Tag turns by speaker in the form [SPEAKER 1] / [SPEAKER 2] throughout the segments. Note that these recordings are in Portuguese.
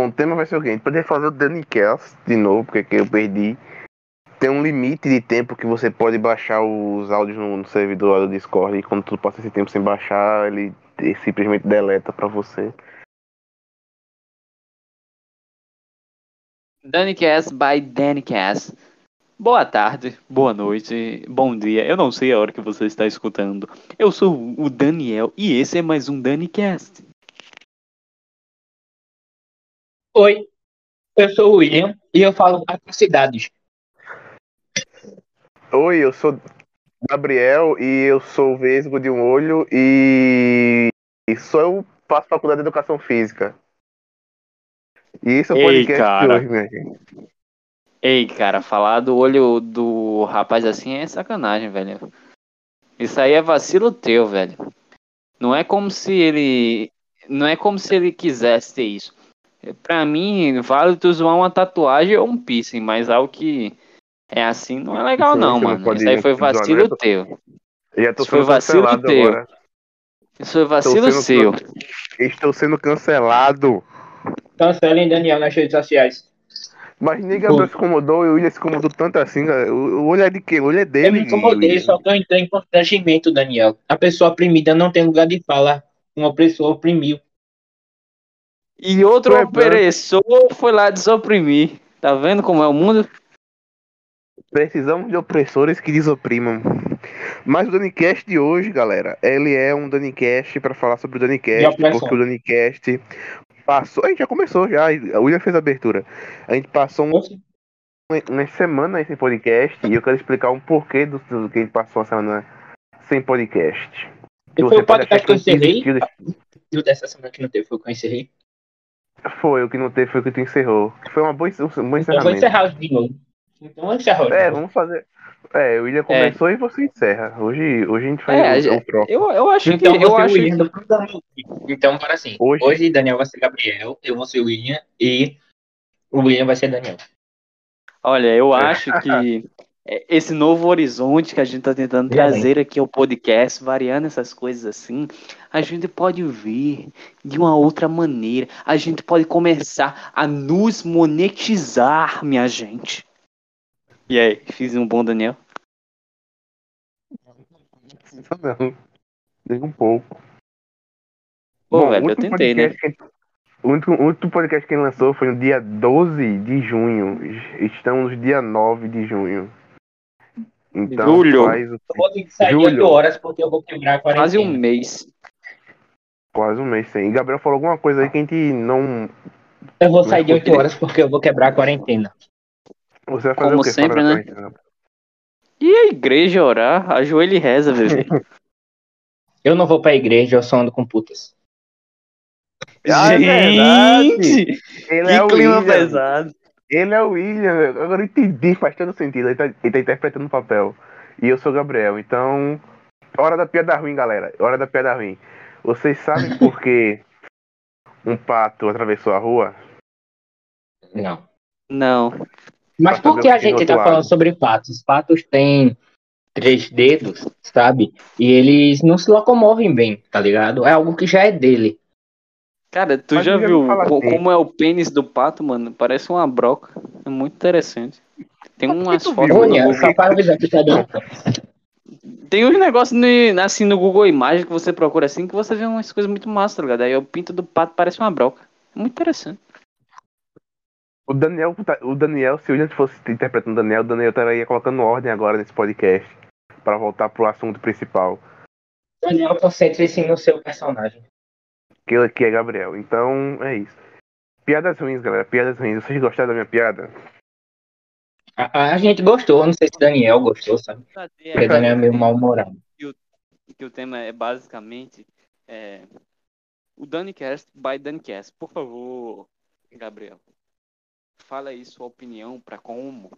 [SPEAKER 1] bom, o tema vai ser o gente poderia fazer o Danicast de novo, porque aqui eu perdi. Tem um limite de tempo que você pode baixar os áudios no, no servidor do Discord e quando tu passa esse tempo sem baixar, ele, ele simplesmente deleta pra você.
[SPEAKER 2] Danicast by Danicast. Boa tarde, boa noite, bom dia. Eu não sei a hora que você está escutando. Eu sou o Daniel e esse é mais um Danicast.
[SPEAKER 3] Oi, eu sou o William e eu falo atrocidades.
[SPEAKER 1] Oi, eu sou Gabriel e eu sou vesgo de um olho e, e só eu faço faculdade de educação física. E esse é o
[SPEAKER 2] Ei,
[SPEAKER 1] podcast
[SPEAKER 2] cara.
[SPEAKER 1] de hoje, minha gente.
[SPEAKER 2] Ei, cara, falar do olho do rapaz assim é sacanagem, velho. Isso aí é vacilo teu, velho. Não é como se ele. Não é como se ele quisesse ter isso. Pra mim, vale tu zoar uma tatuagem ou um piercing, mas algo que é assim não é legal, não,
[SPEAKER 1] não
[SPEAKER 2] mano. Isso aí foi
[SPEAKER 1] zoar,
[SPEAKER 2] vacilo
[SPEAKER 1] não é?
[SPEAKER 2] teu.
[SPEAKER 1] Eu já tô
[SPEAKER 2] Isso foi vacilo teu.
[SPEAKER 1] agora.
[SPEAKER 2] Isso foi vacilo
[SPEAKER 1] sendo
[SPEAKER 2] seu.
[SPEAKER 1] Estou sendo cancelado.
[SPEAKER 3] Cancelem Daniel nas redes sociais.
[SPEAKER 1] Mas nem Gabriel se incomodou e o William se incomodou tanto assim, cara. O, olho é de quê? O olho é
[SPEAKER 3] Eu
[SPEAKER 1] dele.
[SPEAKER 3] me incomodei,
[SPEAKER 1] William.
[SPEAKER 3] só que eu entrei em constrangimento, Daniel. A pessoa oprimida não tem lugar de fala. Um opressor oprimiu.
[SPEAKER 2] E outro
[SPEAKER 1] Tu é branco.
[SPEAKER 2] opressor foi lá desoprimir. Tá vendo como é o mundo?
[SPEAKER 1] Precisamos de opressores que desoprimam. Mas o Danicast de hoje, galera, ele é um Danicast pra falar sobre o Danicast, porque o Danicast passou. A gente já começou já, a William fez a abertura. A gente passou um, uma semana sem podcast e eu quero explicar um porquê do, do que a gente passou uma semana sem podcast.
[SPEAKER 3] E
[SPEAKER 1] você
[SPEAKER 3] foi o podcast que eu encerrei. dessa semana que não teve foi o que eu encerrei.
[SPEAKER 1] Foi, o que não teve foi o que tu encerrou. Foi uma boa, um bom
[SPEAKER 3] Então eu vou
[SPEAKER 1] encerramento.
[SPEAKER 3] encerrar de novo. Então eu vou encerrar de
[SPEAKER 1] É, vamos fazer. É, o William começou e você encerra. Hoje, hoje a gente faz
[SPEAKER 2] É,
[SPEAKER 1] o,
[SPEAKER 2] já-
[SPEAKER 1] o troco.
[SPEAKER 2] Eu, eu acho
[SPEAKER 3] Então
[SPEAKER 2] que. Eu
[SPEAKER 3] é
[SPEAKER 2] acho
[SPEAKER 3] William
[SPEAKER 2] que...
[SPEAKER 3] Então, para assim.
[SPEAKER 1] Hoje-
[SPEAKER 3] Hoje... Daniel vai ser Gabriel, eu vou ser o William e o William vai ser Daniel.
[SPEAKER 2] Olha, eu acho que é, esse novo horizonte que a gente tá tentando trazer aqui ao podcast, variando essas coisas assim, a gente pode ver de uma outra maneira. A gente pode começar a nos monetizar, minha gente. E aí, fiz um bom Daniel?
[SPEAKER 1] Não, nem um pouco.
[SPEAKER 2] Pô,
[SPEAKER 1] Bom,
[SPEAKER 2] velho, eu tentei, né?
[SPEAKER 1] podcast que- O último, o último podcast que ele lançou foi no dia 12 de junho. Estamos no dia 9 de junho. Então,
[SPEAKER 2] Julho.
[SPEAKER 1] faz
[SPEAKER 3] Eu vou ter que sair
[SPEAKER 1] Julho.
[SPEAKER 3] 8 horas porque eu vou quebrar a quarentena.
[SPEAKER 2] Quase um mês.
[SPEAKER 1] quase um mês sem. E Gabriel falou alguma coisa aí que a gente não.
[SPEAKER 3] Eu vou sair de
[SPEAKER 1] Mas
[SPEAKER 3] 8 horas porque eu vou quebrar a quarentena.
[SPEAKER 1] Você vai fazer
[SPEAKER 2] Como
[SPEAKER 1] o quê?
[SPEAKER 2] sempre, né? E a igreja orar, ajoelha e reza, bebê.
[SPEAKER 3] Eu não vou pra igreja, eu só ando com putas.
[SPEAKER 1] Ah, é
[SPEAKER 2] gente!
[SPEAKER 1] Ele
[SPEAKER 2] Que
[SPEAKER 1] é o
[SPEAKER 2] clima
[SPEAKER 1] William.
[SPEAKER 2] pesado.
[SPEAKER 1] Ele é o William. Agora eu entendi, faz todo sentido. Ele tá, ele tá interpretando o papel. E eu sou o Gabriel. Então, hora da piada ruim, galera. Hora da piada ruim. Vocês sabem por que um pato atravessou a rua?
[SPEAKER 3] Não.
[SPEAKER 2] Não.
[SPEAKER 3] Mas
[SPEAKER 1] Pra
[SPEAKER 3] por que a gente tá falando sobre patos? Patos têm três dedos, sabe? E eles não se locomovem bem, tá ligado? É algo que já é dele.
[SPEAKER 2] Cara, tu
[SPEAKER 1] Mas
[SPEAKER 2] já viu co-
[SPEAKER 1] assim.
[SPEAKER 2] como é o pênis do pato, mano? Parece uma broca. É muito interessante. Tem
[SPEAKER 1] Mas
[SPEAKER 2] umas fotos
[SPEAKER 3] Olha, só para avisar que tá.
[SPEAKER 2] Tem uns negócios no- assim no Google Imagens que você procura assim que você vê umas coisas muito massas, tá ligado? Aí o pinto do pato parece uma broca. É muito interessante.
[SPEAKER 1] O Daniel, tá- o Daniel, se o fosse interpretando o Daniel, o Daniel estaria colocando ordem agora nesse podcast. Pra voltar pro assunto principal.
[SPEAKER 3] Daniel, concentre-se no seu personagem.
[SPEAKER 1] Que, que é Gabriel. Então, é isso. Piadas ruins, galera. Piadas ruins. Vocês gostaram da minha piada?
[SPEAKER 3] A, a gente gostou, não sei se Daniel gostou, sabe? Porque Daniel é meio mal-humorado.
[SPEAKER 2] que o tema é basicamente é, o Danicast by Danicast. Por favor, Gabriel, fala aí sua opinião para como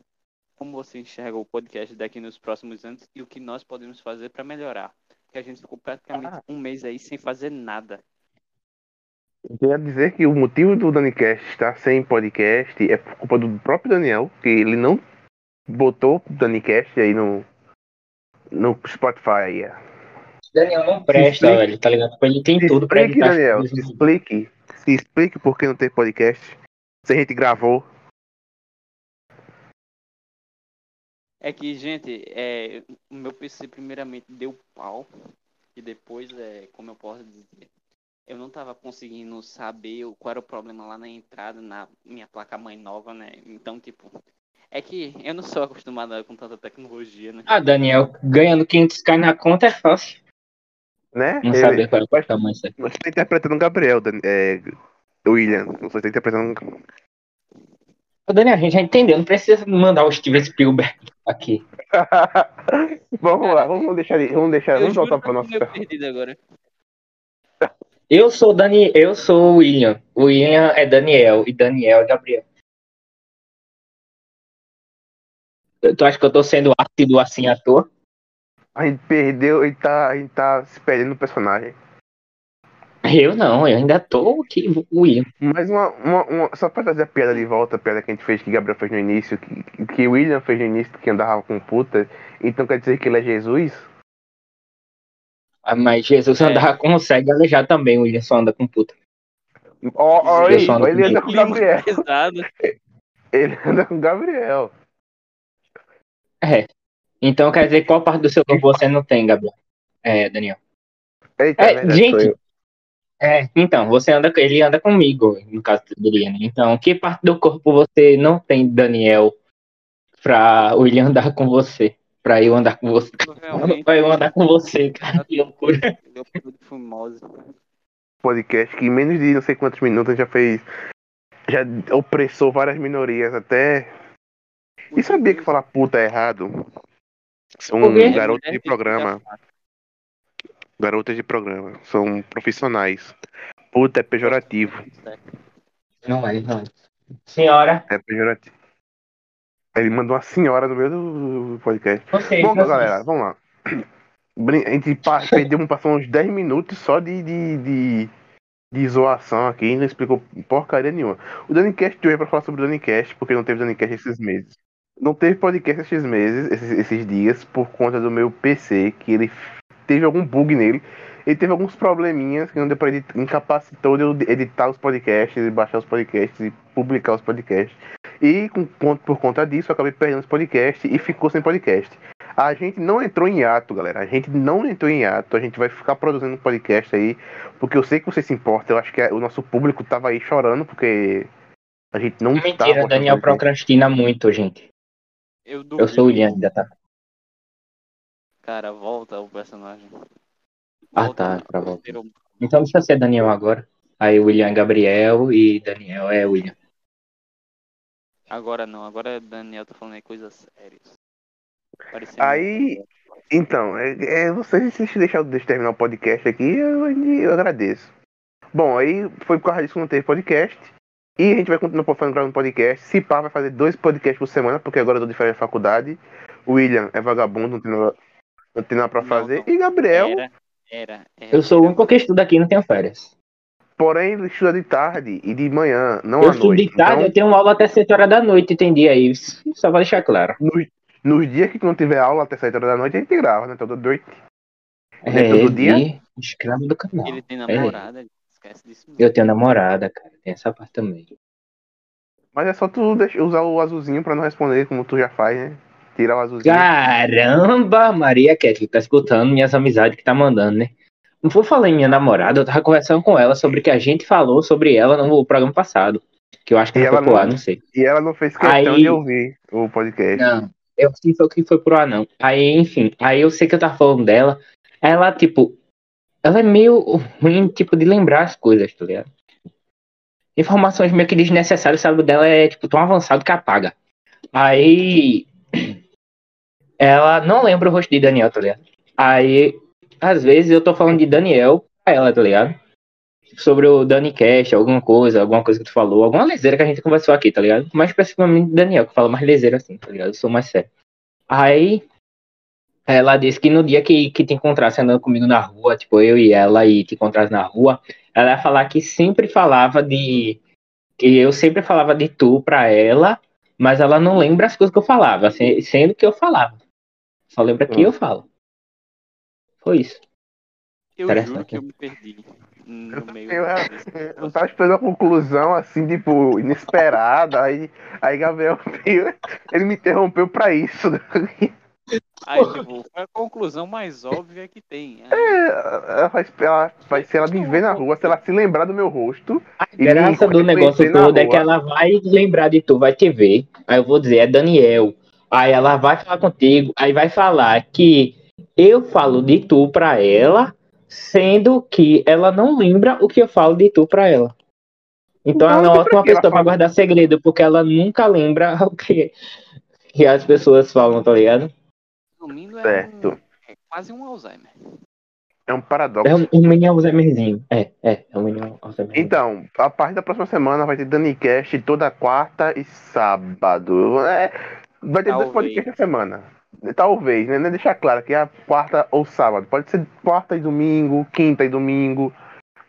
[SPEAKER 2] como você enxerga o podcast daqui nos próximos anos e o que nós podemos fazer para melhorar. Porque a gente ficou praticamente
[SPEAKER 3] Ah.
[SPEAKER 2] um mês aí sem fazer nada.
[SPEAKER 1] Eu queria dizer que o motivo do Danicast estar sem podcast é por culpa do próprio Daniel, que ele não botou o Danicast aí no, no Spotify.
[SPEAKER 3] Daniel não presta,
[SPEAKER 1] explique.
[SPEAKER 3] velho, tá ligado? Ele tem
[SPEAKER 1] Se
[SPEAKER 3] tudo pra
[SPEAKER 1] explique. Daniel. Se explique. Se explique por que não tem podcast. Se a gente gravou.
[SPEAKER 2] É que, gente, é, o meu PC primeiramente deu pau. E depois, é, como eu posso dizer, eu não tava conseguindo saber o- qual era o problema lá na entrada, na minha placa-mãe nova, né? Então, tipo, é que eu não sou acostumado com tanta tecnologia, né?
[SPEAKER 3] Ah, Daniel, ganhando 500k na conta é fácil.
[SPEAKER 1] Né?
[SPEAKER 3] Não
[SPEAKER 1] Ele-
[SPEAKER 3] saber qual é o
[SPEAKER 1] mas-
[SPEAKER 3] tamanho certo.
[SPEAKER 1] Você tá interpretando o Gabriel, Dan- é, William. Você tá interpretando.
[SPEAKER 3] Ô, Daniel, a gente já entendeu, não precisa mandar o Steven Spielberg aqui.
[SPEAKER 1] vamos lá, vamos deixar ele. Vamos deixar.
[SPEAKER 2] Eu
[SPEAKER 1] Vamos voltar para
[SPEAKER 2] eu
[SPEAKER 1] nossa.
[SPEAKER 2] meio perdido agora.
[SPEAKER 3] Eu sou Dani, eu sou o William. O William é Daniel e Daniel é Gabriel. Tu acha que eu tô sendo ácido assim à toa?
[SPEAKER 1] A gente perdeu e tá, a gente tá se perdendo no personagem.
[SPEAKER 3] Eu não, eu ainda tô aqui, o William.
[SPEAKER 1] Mas uma, uma, uma- Só pra trazer a piada de volta, a piada que a gente fez, que Gabriel fez no início, que, que William fez no início, que andava com puta. Então quer dizer que ele é Jesus?
[SPEAKER 3] Ah, Mas Jesus
[SPEAKER 2] É.
[SPEAKER 3] andava com cego e aleijado também, o William só anda com puta.
[SPEAKER 1] Ó,
[SPEAKER 3] Eu
[SPEAKER 1] ele,
[SPEAKER 3] só ando
[SPEAKER 1] ele
[SPEAKER 3] com
[SPEAKER 1] anda com Gabriel. Ele anda com Gabriel.
[SPEAKER 3] É. Então quer dizer qual parte do seu corpo você não tem, Gabriel? É, Daniel.
[SPEAKER 1] Eita,
[SPEAKER 3] É, gente. É, então, você anda, ele anda comigo, no caso do William. Então, que parte do corpo você não tem, Daniel, pra o William andar com você? Pra eu andar com você?
[SPEAKER 2] Provavelmente
[SPEAKER 3] Pra eu andar com você, cara, que loucura.
[SPEAKER 1] podcast que em menos de não sei quantos minutos já fez. Já opressou várias minorias até. E sabia que falar puta é errado? São garotos de programa. Garotas de programa. São profissionais. Puta é pejorativo.
[SPEAKER 3] Não é, não é. Senhora,
[SPEAKER 1] É pejorativo. Ele mandou uma senhora no meio do podcast.
[SPEAKER 3] vocês,
[SPEAKER 1] Bom,
[SPEAKER 3] vocês.
[SPEAKER 1] galera, vamos lá. A gente perdeu, passou uns 10 minutos só de, de, de, de zoação aqui não explicou porcaria nenhuma. O Danicast hoje é pra falar sobre o Danicast, porque não teve Danicast esses meses. Não teve podcast esses meses, esses, esses dias, por conta do meu PC, que ele teve algum bug nele. Ele teve alguns probleminhas que não deu pra editar, incapacitou de eu editar os podcasts, e baixar os podcasts e publicar os podcasts. E com, por conta disso, eu acabei perdendo os podcasts e ficou sem podcast. A gente não entrou em ato, galera. A gente não entrou em ato. A gente vai ficar produzindo um podcast aí. Porque eu sei que você se importa. Eu acho que o nosso público tava aí chorando porque a gente não
[SPEAKER 3] Mentira,
[SPEAKER 1] postando
[SPEAKER 3] Daniel
[SPEAKER 1] podcast.
[SPEAKER 3] procrastina muito, gente.
[SPEAKER 2] Eu,
[SPEAKER 3] Eu sou o William ainda, tá?
[SPEAKER 2] Cara, volta o personagem.
[SPEAKER 3] Ah,
[SPEAKER 2] Volta
[SPEAKER 3] tá, pra volta.
[SPEAKER 2] roteiro.
[SPEAKER 3] Então deixa eu ser Daniel agora. Aí o William é Gabriel e Daniel é William.
[SPEAKER 2] Agora não, agora Daniel tá falando aí coisas sérias. Parecendo
[SPEAKER 1] Aí- Então, é, é, vocês se deixar deixa eu terminar o podcast aqui, eu, eu agradeço. Bom, aí foi por causa disso que não teve podcast. E a gente vai continuar fazendo podcast. Se pá, vai fazer dois podcasts por semana, porque agora eu tô de férias da faculdade. O William é vagabundo, não tem nada, não tem nada pra
[SPEAKER 2] Não,
[SPEAKER 1] fazer.
[SPEAKER 2] não.
[SPEAKER 1] E Gabriel,
[SPEAKER 2] Era, era, era.
[SPEAKER 3] Eu sou o único que estuda aqui e não tenho férias.
[SPEAKER 1] Porém, ele estuda de tarde e de manhã, não
[SPEAKER 3] Eu
[SPEAKER 1] à
[SPEAKER 3] estudo
[SPEAKER 1] noite.
[SPEAKER 3] de tarde,
[SPEAKER 1] Então,
[SPEAKER 3] eu tenho aula até 7 horas da noite, entendi aí. Só pra deixar claro.
[SPEAKER 1] nos, nos dias que não tiver aula até 7 horas da noite, a gente grava, né? Todo noite.
[SPEAKER 3] É,
[SPEAKER 1] todo dia?
[SPEAKER 3] e escravo do canal.
[SPEAKER 2] Ele tem
[SPEAKER 3] É.
[SPEAKER 2] namorada, esquece disso. não.
[SPEAKER 3] Eu tenho namorada, cara. Tem essa parte também.
[SPEAKER 1] Mas é só tu deixar, usar o azulzinho pra não responder como tu já faz, né? Tirar o azulzinho.
[SPEAKER 3] Caramba, Maria Cat, tá escutando minhas amizades que tá mandando, né? Não vou falar em minha namorada, eu tava conversando com ela sobre o que a gente falou sobre ela no programa passado. Que eu acho que
[SPEAKER 1] E
[SPEAKER 3] ela foi
[SPEAKER 1] não-
[SPEAKER 3] ar, não sei.
[SPEAKER 1] E ela não fez questão
[SPEAKER 3] Aí-
[SPEAKER 1] de ouvir o podcast.
[SPEAKER 3] Não, eu sim foi o que foi pro ar, não. Aí, enfim, aí eu sei que eu tava falando dela. Ela, tipo, ela é meio ruim, tipo, de lembrar as coisas, tá ligado? Informações meio que desnecessárias, sabe? Dela é, tipo, tão avançado que apaga. Aí. Ela não lembra o rosto de Daniel, tá ligado? Aí, às vezes eu tô falando de Daniel pra ela, tá ligado? Sobre o Dani Cash, alguma coisa, alguma coisa que tu falou, alguma lezeira que a gente conversou aqui, tá ligado? Mais especificamente Daniel, que fala mais lezeira assim, tá ligado? Eu sou mais sério. Aí, ela disse que no dia que, que te encontrasse andando comigo na rua, tipo, eu e ela, e te encontrasse na rua, ela ia falar que sempre falava de. Que eu sempre falava de tu pra ela, mas ela não lembra as coisas que eu falava, se- sendo que eu falava. Só lembra que
[SPEAKER 1] Hum.
[SPEAKER 3] eu falo. Foi isso.
[SPEAKER 2] Eu juro que eu me perdi no meio
[SPEAKER 1] Eu, eu
[SPEAKER 2] negócio.
[SPEAKER 1] tava esperando a conclusão, assim, tipo, inesperada. Aí, aí Gabriel veio, ele me interrompeu pra isso.
[SPEAKER 2] Aí, tipo, foi a conclusão mais óbvia que tem. Aí,
[SPEAKER 1] Ela vai, ela vai se ela me ver na rua, se ela se lembrar do meu rosto.
[SPEAKER 3] A
[SPEAKER 1] E
[SPEAKER 3] graça do negócio todo é que ela vai lembrar de tu, vai te ver. Aí eu vou dizer, é Daniel. Aí ela vai falar contigo, aí vai falar que eu falo de tu pra ela, sendo que ela não lembra o que eu falo de tu pra ela. Então
[SPEAKER 1] Então,
[SPEAKER 3] ela é
[SPEAKER 1] não
[SPEAKER 3] uma ótima pessoa pra
[SPEAKER 1] fala.
[SPEAKER 3] guardar segredo, porque ela nunca lembra o que, que as pessoas falam, tá ligado?
[SPEAKER 2] resumindo, é,
[SPEAKER 1] Certo.
[SPEAKER 2] um, é quase um Alzheimer.
[SPEAKER 1] É um
[SPEAKER 3] É
[SPEAKER 1] paradoxo.
[SPEAKER 3] um, um mini Alzheimerzinho. É, é, é um mini Alzheimerzinho.
[SPEAKER 1] Então, a partir da próxima semana vai ter Danicast toda quarta e sábado. É, vai ter dois
[SPEAKER 2] Talvez.
[SPEAKER 1] podcasts na semana. Talvez, né? Deixar claro que é a quarta ou sábado. Pode ser quarta e domingo, quinta e domingo,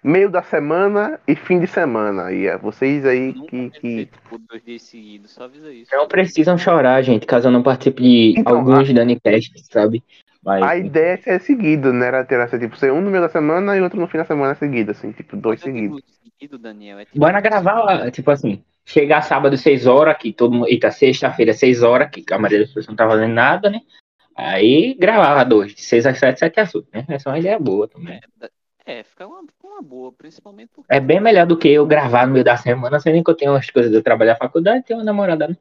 [SPEAKER 1] meio da semana e fim de semana. E é vocês aí
[SPEAKER 2] Nunca
[SPEAKER 1] que. que...
[SPEAKER 2] tipo, dois dias seguidos, só avisa isso.
[SPEAKER 3] Não precisam chorar, gente, caso eu não participe de
[SPEAKER 1] Então,
[SPEAKER 3] alguns Danicasts, sabe? Mas,
[SPEAKER 1] A ideia é ser seguido, né? Era ter essa, tipo, ser um no meio da semana e outro no fim da semana seguido, assim, tipo, dois
[SPEAKER 2] Quando eu
[SPEAKER 1] seguidos.
[SPEAKER 2] seguido, Daniel, é tipo,
[SPEAKER 3] Bora gravar lá, tipo assim, chegar sábado 6 horas, que todo mundo. Eita, sexta-feira 6 horas, que a maioria das pessoas não tá fazendo nada, né? Aí gravava dois, de 6 às 7, 7 às 8, né? Essa é uma ideia boa também.
[SPEAKER 2] é, fica uma, uma boa, principalmente porque
[SPEAKER 3] É bem melhor do que eu gravar no meio da semana, sendo que eu tenho umas coisas de eu trabalhar na faculdade e tenho uma namorada, né?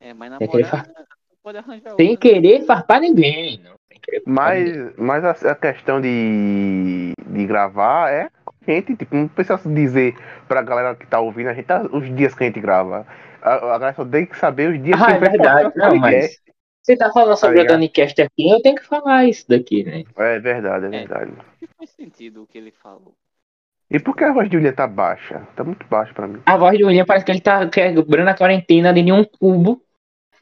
[SPEAKER 2] é, mas namorada tu pode arranjar
[SPEAKER 3] Sem
[SPEAKER 2] outra.
[SPEAKER 3] querer farpar ninguém, não. Sem querer farpar ninguém.
[SPEAKER 1] Mas, mas a, a questão de, de gravar é gente, tipo, não precisa dizer pra galera que tá ouvindo, a gente tá, os dias que a gente grava. A, a galera só tem que saber os dias
[SPEAKER 3] Ah,
[SPEAKER 1] que
[SPEAKER 3] é
[SPEAKER 1] a gente
[SPEAKER 3] verdade. Não, mas. Você tá falando sobre o
[SPEAKER 1] ligado?
[SPEAKER 3] Danicast aqui, eu tenho que falar isso daqui, né?
[SPEAKER 1] É verdade, é verdade.
[SPEAKER 2] E faz sentido o que ele falou.
[SPEAKER 1] E por que a voz de Julia tá baixa? Tá muito baixa pra mim.
[SPEAKER 3] A voz do William parece que ele tá quebrando a quarentena de um cubo,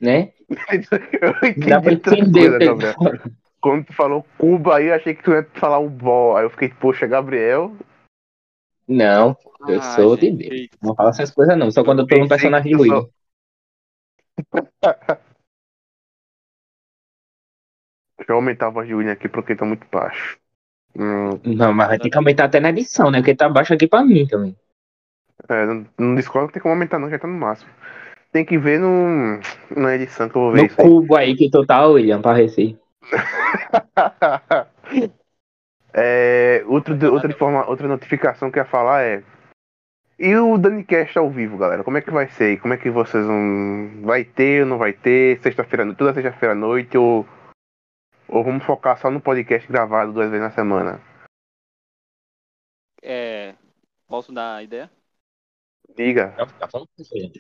[SPEAKER 3] né?
[SPEAKER 1] Eu entendi
[SPEAKER 3] Dá pra entender
[SPEAKER 1] coisa,
[SPEAKER 3] o.
[SPEAKER 1] Quando tu falou Cuba aí, eu achei que tu ia falar um bó. Aí eu fiquei, poxa, Gabriel.
[SPEAKER 3] Não, eu
[SPEAKER 2] Ah,
[SPEAKER 3] sou de
[SPEAKER 2] gente,
[SPEAKER 3] Deus. Não fala essas coisas não, só quando eu tô
[SPEAKER 1] pensei
[SPEAKER 3] personagem
[SPEAKER 1] só-
[SPEAKER 3] William.
[SPEAKER 1] Deixa eu aumentar a voz de William aqui porque tá muito baixo. Hum,
[SPEAKER 3] Não, mas vai ter que aumentar até na edição, né? Porque tá baixo aqui pra mim também.
[SPEAKER 1] é, no, no Discord não tem como aumentar não, já tá no máximo. Tem que ver no, na edição que eu vou ver
[SPEAKER 3] No
[SPEAKER 1] isso aí.
[SPEAKER 3] cubo aí que tu tá, William, pra receber.
[SPEAKER 1] é, outro, outra, informa, outra notificação que eu ia falar é. E o Danicast ao vivo, galera? Como é que vai ser? Como é que vocês vão. Vai ter ou não vai ter? Sexta-feira, toda sexta-feira à noite? Ou, ou vamos focar só no podcast gravado duas vezes na semana?
[SPEAKER 2] É, posso dar a ideia?
[SPEAKER 1] Diga.
[SPEAKER 3] Tá falando com você.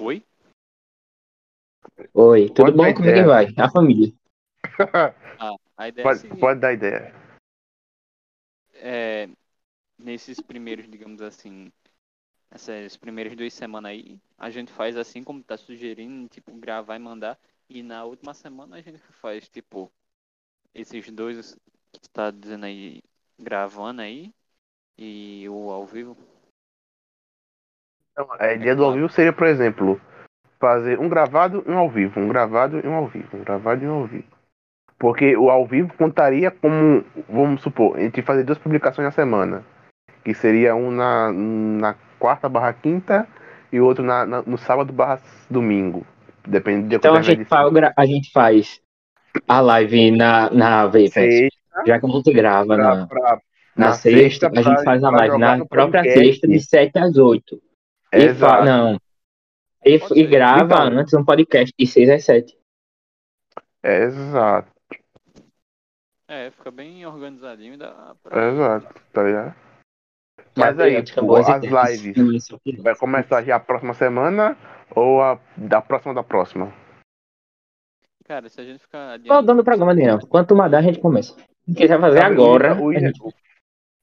[SPEAKER 2] Oi?
[SPEAKER 3] Oi, tudo
[SPEAKER 1] Pode
[SPEAKER 3] bom? Como é que
[SPEAKER 1] ideia.
[SPEAKER 3] vai? A família.
[SPEAKER 2] Ah, a ideia é
[SPEAKER 1] Pode,
[SPEAKER 2] seguinte.
[SPEAKER 1] pode dar ideia.
[SPEAKER 2] é, nesses primeiros, digamos assim, essas primeiras duas semanas aí, a gente faz assim como tá sugerindo, tipo, gravar e mandar. E na última semana a gente faz, tipo, esses dois que tu tá dizendo aí, gravando aí, e o ao vivo.
[SPEAKER 1] Então, a ideia do ao vivo seria, por exemplo, fazer um gravado e um ao vivo, um gravado e um ao vivo, um gravado e um ao vivo. Porque o ao vivo contaria como, vamos supor, a gente fazer duas publicações na semana. Que seria um na, na quarta barra quinta e outro na, na- no sábado barra domingo. Depende de
[SPEAKER 3] Então a gente, faz, a gente faz a live na, na
[SPEAKER 1] Sexta,
[SPEAKER 3] já que a gente grava
[SPEAKER 1] pra,
[SPEAKER 3] na,
[SPEAKER 1] pra,
[SPEAKER 3] na sexta,
[SPEAKER 1] sexta,
[SPEAKER 3] a gente faz a live na própria
[SPEAKER 1] podcast.
[SPEAKER 3] sexta, de 7 às 8. E fa- não. E, e grava
[SPEAKER 1] Então.
[SPEAKER 3] antes um podcast de 6 às 7.
[SPEAKER 1] Exato,
[SPEAKER 2] É, fica bem organizadinho e dá pra.
[SPEAKER 1] exato, tá ligado? Mas aí,
[SPEAKER 3] Gabriel,
[SPEAKER 1] pô, as lives vai começar já a próxima semana ou a da próxima da próxima?
[SPEAKER 2] Cara, se a gente ficar adiando.
[SPEAKER 3] dando o programa, Daniel. Quanto mandar, a gente começa. Se quiser fazer
[SPEAKER 1] Sabe,
[SPEAKER 3] agora.
[SPEAKER 1] O
[SPEAKER 3] a
[SPEAKER 1] William,
[SPEAKER 3] gente-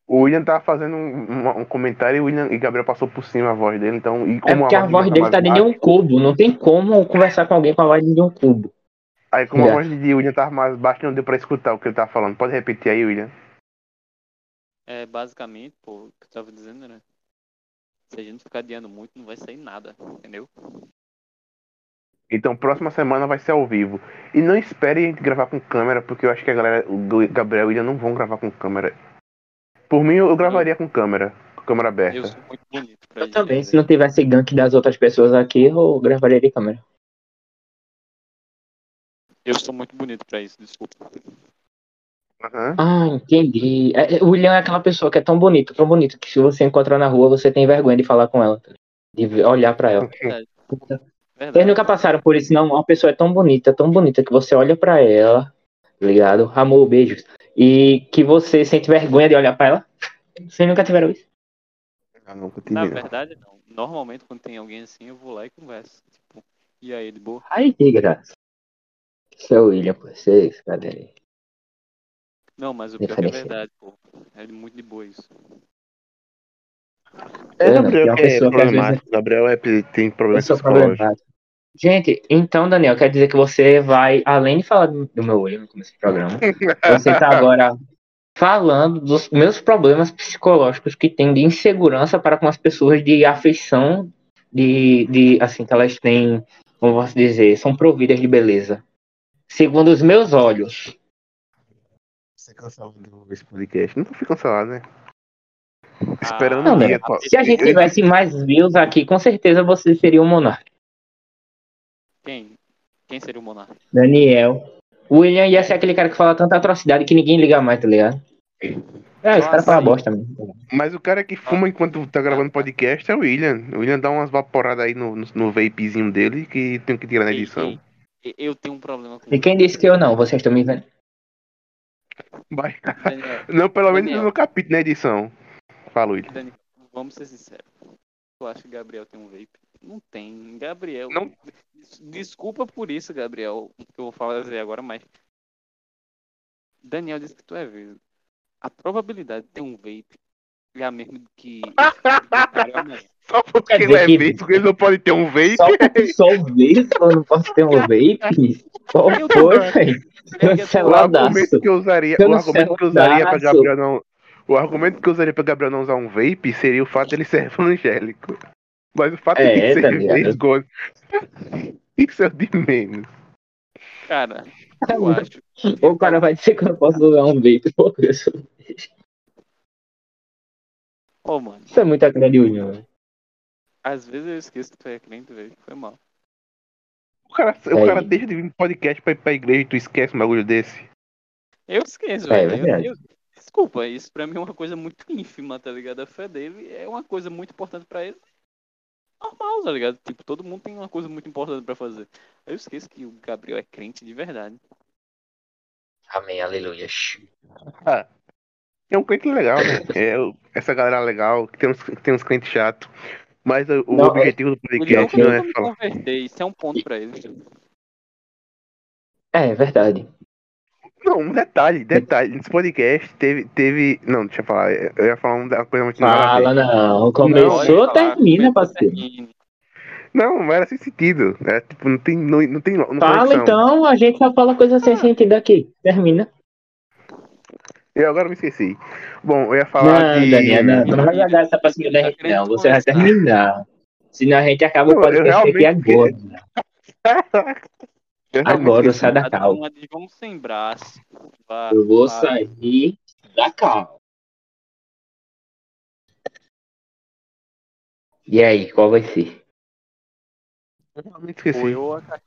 [SPEAKER 1] o William tava fazendo um, um- comentário e o William e Gabriel passou por cima a voz dele, então. E
[SPEAKER 3] É
[SPEAKER 1] como
[SPEAKER 3] porque a voz
[SPEAKER 1] do
[SPEAKER 3] dele
[SPEAKER 1] William
[SPEAKER 3] tá
[SPEAKER 1] mais
[SPEAKER 3] dentro de um cubo. Não tem como conversar com alguém com a voz de um cubo.
[SPEAKER 1] Aí como a
[SPEAKER 3] É.
[SPEAKER 1] voz de William tava mais baixa, não deu pra escutar o que ele tava falando. Pode repetir aí, William?
[SPEAKER 2] É, basicamente, pô, o que eu tava dizendo, né? Se a gente ficar adiando muito, não vai sair nada, entendeu?
[SPEAKER 1] Então próxima semana vai ser ao vivo. E não espere a gente gravar com câmera, porque eu acho que a galera, o Gabriel e William não vão gravar com câmera. Por mim, eu gravaria com câmera, com câmera aberta.
[SPEAKER 2] Eu sou muito bonito pra
[SPEAKER 3] Eu também, se não tivesse gank das outras pessoas aqui, eu gravaria de câmera.
[SPEAKER 2] Eu sou muito bonito pra isso, desculpa.
[SPEAKER 1] Aham.
[SPEAKER 3] Ah, entendi. É, é, o William é aquela pessoa que é tão bonita, tão bonita, que se você encontrar na rua, você tem vergonha de falar com ela. tá? De olhar pra ela.
[SPEAKER 2] Verdade.
[SPEAKER 3] Vocês
[SPEAKER 2] Verdade.
[SPEAKER 3] nunca passaram por isso, não? Uma pessoa é tão bonita, tão bonita, que você olha pra ela, tá ligado? Amor, beijos. E que você sente vergonha de olhar pra ela. Vocês nunca tiveram isso?
[SPEAKER 1] Ah, tive,
[SPEAKER 2] Na
[SPEAKER 1] não.
[SPEAKER 2] verdade, não. Normalmente, quando tem alguém assim, eu vou lá e converso. Tipo, e aí, de boa?
[SPEAKER 3] Ai, que graça. Seu William, vocês, cadê ele?
[SPEAKER 2] Não, mas o pior que é
[SPEAKER 3] Diferenciado.
[SPEAKER 2] verdade, pô. É muito de boa isso.
[SPEAKER 1] É,
[SPEAKER 3] É,
[SPEAKER 1] Gabriel
[SPEAKER 3] uma
[SPEAKER 1] que é
[SPEAKER 3] pessoa que às
[SPEAKER 1] problemático. Gabriel é, tem
[SPEAKER 3] Eu
[SPEAKER 1] problemas
[SPEAKER 3] sou
[SPEAKER 1] psicológicos.
[SPEAKER 3] problemático. Gente, então, Daniel, quer dizer que você vai, além de falar do do meu olho no começo do programa, você tá agora falando dos meus problemas psicológicos que tem de insegurança para com as pessoas de afeição, de, de assim, que elas têm, como posso dizer, são providas de beleza. Segundo os meus olhos.
[SPEAKER 1] Você cancelado esse podcast. Nunca fui cancelado, né?
[SPEAKER 2] Ah,
[SPEAKER 1] Esperando
[SPEAKER 3] Não,
[SPEAKER 1] um
[SPEAKER 3] né?
[SPEAKER 1] dia. pô.
[SPEAKER 3] Se a gente tivesse mais views aqui, com certeza você seria o monarca.
[SPEAKER 2] Quem? Quem seria o monarca?
[SPEAKER 3] Daniel. O William ia ser aquele cara que fala tanta atrocidade que ninguém liga mais, tá ligado? É, esse cara fala bosta mesmo.
[SPEAKER 1] Mas o cara que fuma enquanto tá gravando podcast é o William. O William dá umas vaporadas aí no, no, no vapezinho dele que tem que tirar na edição.
[SPEAKER 2] Eu tenho um problema com
[SPEAKER 3] E quem disse que eu não? Vocês estão me vendo?
[SPEAKER 1] Vai.
[SPEAKER 2] Daniel,
[SPEAKER 1] Não, pelo menos
[SPEAKER 2] Daniel.
[SPEAKER 1] no capítulo, na edição. Fala, William.
[SPEAKER 2] Daniel, vamos ser sinceros. Tu acha que Gabriel tem um vape? Não tem. Gabriel.
[SPEAKER 1] Não.
[SPEAKER 2] Des- Desculpa por isso, Gabriel, que eu vou fazer agora, mas. Daniel disse que tu é verde. A probabilidade de ter um vape é a mesma que.
[SPEAKER 1] Só porque
[SPEAKER 3] Quer
[SPEAKER 1] ele é
[SPEAKER 3] que-
[SPEAKER 1] vape, porque ele não pode ter um vape.
[SPEAKER 3] Só porque sou vape, eu não posso ter um vape? Qual foi, velho?
[SPEAKER 1] O argumento que eu usaria, o argumento que usaria pra. Gabriel não. O argumento que eu usaria pra Gabriel não usar um vape seria o fato dele ser evangélico. Mas o fato
[SPEAKER 3] É,
[SPEAKER 1] de ser
[SPEAKER 3] tá
[SPEAKER 1] vergonha. Isso é o de menos.
[SPEAKER 2] Cara, eu acho.
[SPEAKER 3] O cara vai dizer que eu não posso usar um vape porque eu sou...
[SPEAKER 2] Ô, mano,
[SPEAKER 3] Isso é muita cara de velho.
[SPEAKER 2] às vezes eu esqueço que tu é crente, velho. Foi mal.
[SPEAKER 1] O cara, o
[SPEAKER 3] É.
[SPEAKER 1] cara deixa de vir no podcast pra ir pra igreja e tu esquece um bagulho desse.
[SPEAKER 2] Eu esqueço,
[SPEAKER 3] É,
[SPEAKER 2] velho. Eu-
[SPEAKER 3] verdade.
[SPEAKER 2] eu- Desculpa, isso pra mim é uma coisa muito ínfima, tá ligado? A fé dele é uma coisa muito importante pra ele. Normal, tá ligado? Tipo, todo mundo tem uma coisa muito importante pra fazer. Eu esqueço que o Gabriel é crente de verdade.
[SPEAKER 3] Amém, aleluia.
[SPEAKER 1] É um crente legal, né? É essa galera legal, que tem uns, que tem uns crentes chatos. Mas o,
[SPEAKER 3] Não,
[SPEAKER 1] objetivo do podcast não é falar.
[SPEAKER 2] converter, isso é um ponto pra ele.
[SPEAKER 3] É, verdade.
[SPEAKER 1] Não, um detalhe, detalhe. Nesse podcast teve. teve... Não, deixa eu falar. Eu ia falar uma coisa muito.
[SPEAKER 3] Fala não. Começou,
[SPEAKER 2] falar,
[SPEAKER 3] termina, parceiro.
[SPEAKER 1] Não, não era sem sentido. É, tipo, não tem. Não, não tem não
[SPEAKER 3] Fala
[SPEAKER 1] conexão.
[SPEAKER 3] então, a gente só fala coisa sem sentido aqui. Termina.
[SPEAKER 1] Eu agora me esqueci. Bom, eu ia falar
[SPEAKER 3] Não,
[SPEAKER 1] de.
[SPEAKER 3] Daniel, não, tu não vai jogar essa pra cima da gente, não. Você vai terminar. Senão a gente acaba o podcast aqui agora.
[SPEAKER 1] Eu
[SPEAKER 3] Agora eu saio da cal.
[SPEAKER 2] vamos sem braço.
[SPEAKER 3] Eu vou sair da cal. E aí, qual vai ser?
[SPEAKER 1] Eu realmente esqueci.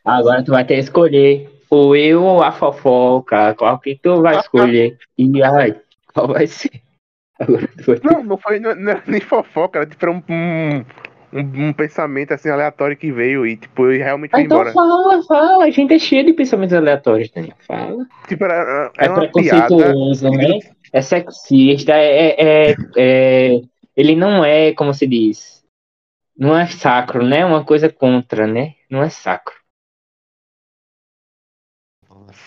[SPEAKER 3] Agora tu vai ter que escolher. Ou eu ou a fofoca. Qual que tu vai escolher? E ai, qual vai ser? Agora tu vai ter...
[SPEAKER 1] Não, não foi não, não nem fofoca, era tipo um, um, um- pensamento assim aleatório que veio e tipo, realmente
[SPEAKER 3] Ah, então
[SPEAKER 1] embora.
[SPEAKER 3] fala, fala. A gente é cheio de pensamentos aleatórios, Daniel. Fala.
[SPEAKER 1] Tipo, era, era
[SPEAKER 3] É preconceituoso, né? É sexista, é, é, é- Ele não é, como se diz. Não é sacro, né? Uma coisa contra, né? Não é sacro.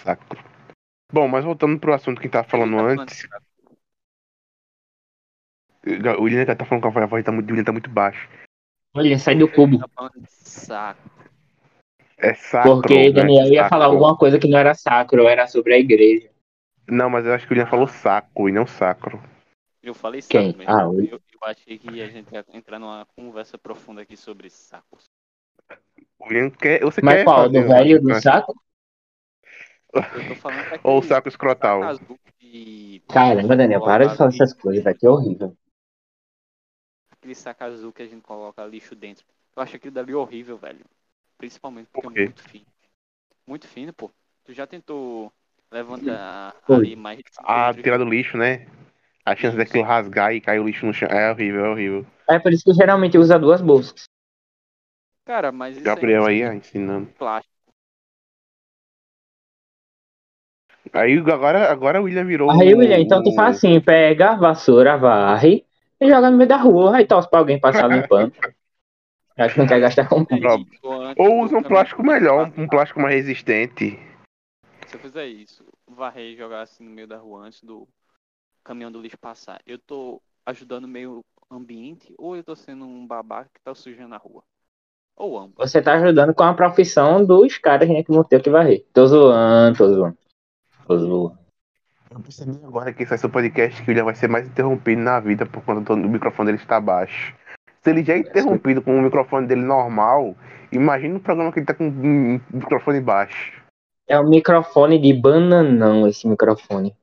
[SPEAKER 1] Sacro. Bom, mas voltando pro assunto que a gente tava falando
[SPEAKER 2] tá
[SPEAKER 1] antes, o William tá falando que a voz tá muito, o William tá muito baixo.
[SPEAKER 3] Olha, sai do cubo.
[SPEAKER 2] Tá falando saco.
[SPEAKER 1] É sacro.
[SPEAKER 3] Porque
[SPEAKER 1] né?
[SPEAKER 3] Daniel ia
[SPEAKER 1] Sacro.
[SPEAKER 3] falar alguma coisa que não era sacro, era sobre a igreja.
[SPEAKER 1] Não, mas eu acho que o William falou saco e não sacro.
[SPEAKER 2] Eu falei saco
[SPEAKER 3] Quem?
[SPEAKER 2] mesmo.
[SPEAKER 3] Ah,
[SPEAKER 2] eu, eu achei que a gente ia entrar numa conversa profunda aqui sobre sacos.
[SPEAKER 1] O William quer. Você
[SPEAKER 3] Mas
[SPEAKER 1] quer
[SPEAKER 3] qual?
[SPEAKER 1] fazer
[SPEAKER 3] Do velho do saco?
[SPEAKER 2] Eu tô falando daquele
[SPEAKER 1] Ou o saco escrotal?
[SPEAKER 3] Caramba, Daniel, para de falar essas coisas, vai que é horrível.
[SPEAKER 2] Aquele saco azul que a gente coloca lixo dentro. Eu acho aquilo dali horrível, velho. Principalmente porque
[SPEAKER 1] Por
[SPEAKER 2] é muito fino. Muito fino, pô. Tu já tentou levantar
[SPEAKER 3] Foi.
[SPEAKER 2] ali mais
[SPEAKER 1] Ah, tirar do lixo, né? A chance daquilo rasgar e cair o lixo no chão. É horrível, é horrível.
[SPEAKER 3] É por isso que geralmente usa duas bolsas.
[SPEAKER 2] Cara, mas isso
[SPEAKER 1] Gabriel
[SPEAKER 2] aí
[SPEAKER 1] aí,
[SPEAKER 2] é
[SPEAKER 1] ó, ensinando.
[SPEAKER 2] plástico.
[SPEAKER 1] Aí agora, agora o William virou.
[SPEAKER 3] Aí, William, então tu faz assim, pega a vassoura, varre e joga no meio da rua, aí tosse pra alguém passar limpando. Já que não quer gastar com
[SPEAKER 2] antes
[SPEAKER 1] Ou usa um plástico melhor, um plástico mais resistente.
[SPEAKER 2] Se eu fizer isso, varrer e jogar assim no meio da rua antes do caminhão do lixo passar, eu tô ajudando o meio ambiente ou eu tô sendo um babaca que tá sujando a rua? Ou ambos.
[SPEAKER 3] Você tá ajudando com a profissão dos caras né, que vão ter que varrer. Tô zoando, tô zoando.
[SPEAKER 1] Eu percebi agora que ser o podcast que o William vai ser mais interrompido na vida por conta do microfone dele estar baixo. Se ele já é interrompido com o microfone dele normal, imagina o programa que ele tá com um microfone baixo.
[SPEAKER 3] É um microfone de bananão, esse microfone.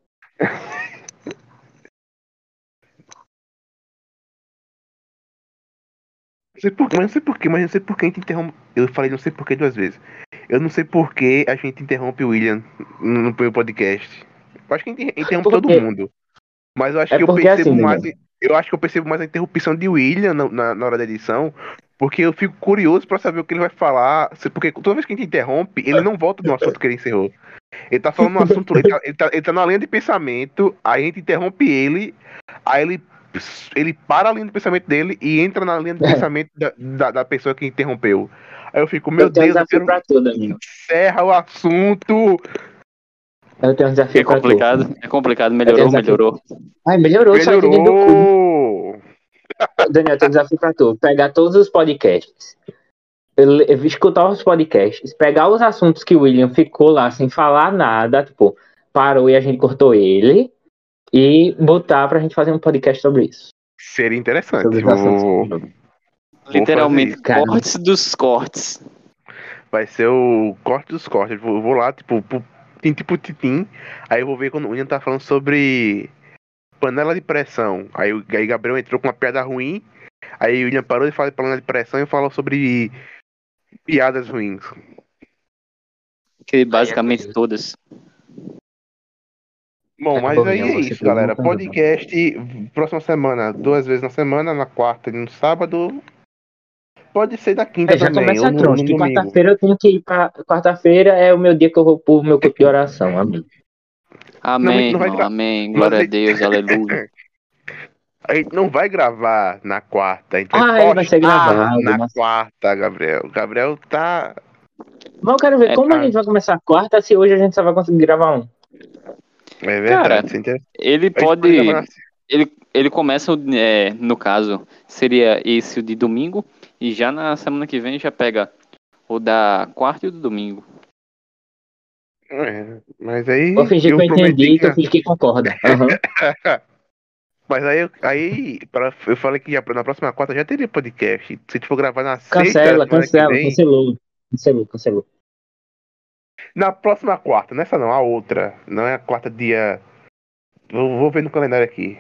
[SPEAKER 1] Não sei por, mas não sei porquê, mas não sei por que a gente interrompe. Eu falei não sei porquê duas vezes. Eu não sei por que a gente interrompe o William no, meu podcast. Eu acho que a gente interrompe todo mundo. Mas eu acho
[SPEAKER 3] É
[SPEAKER 1] que eu
[SPEAKER 3] porque
[SPEAKER 1] percebo
[SPEAKER 3] assim,
[SPEAKER 1] mais.
[SPEAKER 3] Daniel.
[SPEAKER 1] Eu acho que eu percebo mais a interrupção de William na, na, na hora da edição. Porque eu fico curioso pra saber o que ele vai falar. Porque toda vez que a gente interrompe, ele não volta no assunto que ele encerrou. Ele tá falando no assunto, ele tá, ele, tá, ele tá na linha de pensamento, aí a gente interrompe ele, aí ele, ele para a linha de pensamento dele e entra na linha de
[SPEAKER 3] É.
[SPEAKER 1] pensamento da, da, da pessoa que interrompeu. Aí eu fico, meu
[SPEAKER 3] eu tenho um
[SPEAKER 1] Deus, eu
[SPEAKER 3] desafio
[SPEAKER 1] quero
[SPEAKER 3] pra tu, Danilo.
[SPEAKER 1] encerra o assunto.
[SPEAKER 3] Eu tenho um
[SPEAKER 2] É
[SPEAKER 3] desafio pra tu.
[SPEAKER 2] complicado, é complicado, melhorou,
[SPEAKER 3] desafio.
[SPEAKER 2] melhorou.
[SPEAKER 3] Ai, melhorou, só de dentro do cu.
[SPEAKER 1] Melhorou.
[SPEAKER 3] Daniel, eu tenho um desafio pra tu. Pegar todos os podcasts. escutar os podcasts. Pegar os assuntos que o William ficou lá sem falar nada. Tipo, parou e a gente cortou ele. E botar pra gente fazer um podcast sobre isso.
[SPEAKER 1] Seria interessante.
[SPEAKER 3] Sobre os assuntos.
[SPEAKER 2] Literalmente, cortes dos cortes.
[SPEAKER 1] Vai ser o corte dos cortes. Eu vou, lá, tipo, pro tintim pro titim. Aí eu vou ver quando o William tá falando sobre panela de pressão. Aí, o- aí Gabriel entrou com uma piada ruim. Aí o William parou de falar de panela de pressão e falou sobre piadas ruins.
[SPEAKER 2] Que basicamente todas.
[SPEAKER 1] Bom,
[SPEAKER 3] Tá
[SPEAKER 1] mas aí é isso, galera.
[SPEAKER 3] pergunta,
[SPEAKER 1] Podcast próxima semana, duas vezes na semana, na quarta e no sábado. Pode ser da quinta
[SPEAKER 3] É, já
[SPEAKER 1] também,
[SPEAKER 3] começa
[SPEAKER 1] ou
[SPEAKER 3] a
[SPEAKER 1] no, no.
[SPEAKER 3] Quarta-feira eu tenho que ir pra. Quarta-feira é o meu dia que eu vou pro meu corpo de oração, amém.
[SPEAKER 2] Amém,
[SPEAKER 1] não
[SPEAKER 2] irmão, amém.
[SPEAKER 1] Mas
[SPEAKER 2] Glória a Deus, aleluia.
[SPEAKER 1] A gente não vai gravar na quarta, a gente vai
[SPEAKER 3] Ah, vai ser
[SPEAKER 1] postar
[SPEAKER 3] gravado,
[SPEAKER 1] na
[SPEAKER 3] nossa.
[SPEAKER 1] quarta, Gabriel. Gabriel tá.
[SPEAKER 3] Mas eu quero ver
[SPEAKER 2] É,
[SPEAKER 3] como a gente vai começar quarta se hoje a gente só vai conseguir gravar um.
[SPEAKER 1] É verdade.
[SPEAKER 2] Cara,
[SPEAKER 1] entende?
[SPEAKER 2] Ele
[SPEAKER 1] A
[SPEAKER 2] pode. Ele, ele começa, é, no caso, seria esse o de domingo. E já na semana que vem já pega o da quarta e o do domingo.
[SPEAKER 1] É, mas aí.
[SPEAKER 3] Vou fingir que eu
[SPEAKER 1] prometi
[SPEAKER 3] entendi e
[SPEAKER 1] que-
[SPEAKER 3] tu finge que concorda. Aham.
[SPEAKER 1] Mas aí, eu- aí pra, eu falei que já, na próxima quarta já teria podcast. Se a gente for gravar na sexta,
[SPEAKER 3] Cancela,
[SPEAKER 1] que
[SPEAKER 3] cancela,
[SPEAKER 1] vem-
[SPEAKER 3] cancelou. Cancelou, cancelou.
[SPEAKER 1] Na próxima quarta, nessa não, a outra. Não é a quarta dia. Eu vou ver no calendário aqui.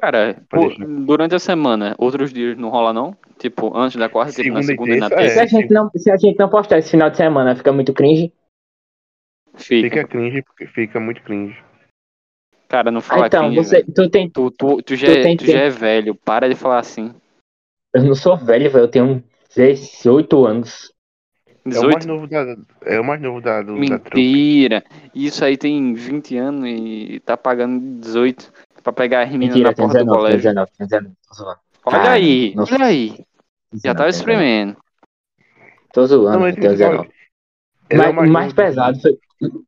[SPEAKER 2] Cara, durante a semana, outros dias não rola não? Tipo, antes da quarta, tipo na
[SPEAKER 1] Segunda e
[SPEAKER 2] segunda e na
[SPEAKER 1] terça,
[SPEAKER 3] Se,
[SPEAKER 2] terça.
[SPEAKER 3] a gente não, se a gente não postar esse final de semana, fica muito cringe.
[SPEAKER 2] Fica.
[SPEAKER 1] Fica cringe, porque fica muito cringe.
[SPEAKER 2] Cara, não
[SPEAKER 3] Ah,
[SPEAKER 2] fala
[SPEAKER 3] então,
[SPEAKER 2] cringe,
[SPEAKER 3] você, tu tem.
[SPEAKER 2] Tu, tu, tu, já,
[SPEAKER 3] tu
[SPEAKER 2] é-
[SPEAKER 3] tem
[SPEAKER 2] tu já é velho, para de falar assim.
[SPEAKER 3] Eu não sou velho, velho. Eu tenho 18 anos.
[SPEAKER 1] É o mais
[SPEAKER 2] 18?
[SPEAKER 1] novo da. É o mais novo da, do, da.
[SPEAKER 2] Mentira. Isso aí tem 20 anos e tá pagando 18 pra pegar a menina
[SPEAKER 3] Mentira,
[SPEAKER 2] na porta do
[SPEAKER 3] 19, tem
[SPEAKER 2] colégio.
[SPEAKER 3] 19, tem 19. Tô zoando.
[SPEAKER 2] Olha
[SPEAKER 3] Cara,
[SPEAKER 2] aí,
[SPEAKER 3] nossa.
[SPEAKER 2] olha aí. Já
[SPEAKER 3] 19,
[SPEAKER 2] tava
[SPEAKER 3] tem 19.
[SPEAKER 2] espremendo.
[SPEAKER 3] Tô zoando,
[SPEAKER 1] Não,
[SPEAKER 3] tem
[SPEAKER 1] tem
[SPEAKER 3] 19.
[SPEAKER 1] Ele é
[SPEAKER 3] Mas
[SPEAKER 1] o
[SPEAKER 3] mais pesado foi.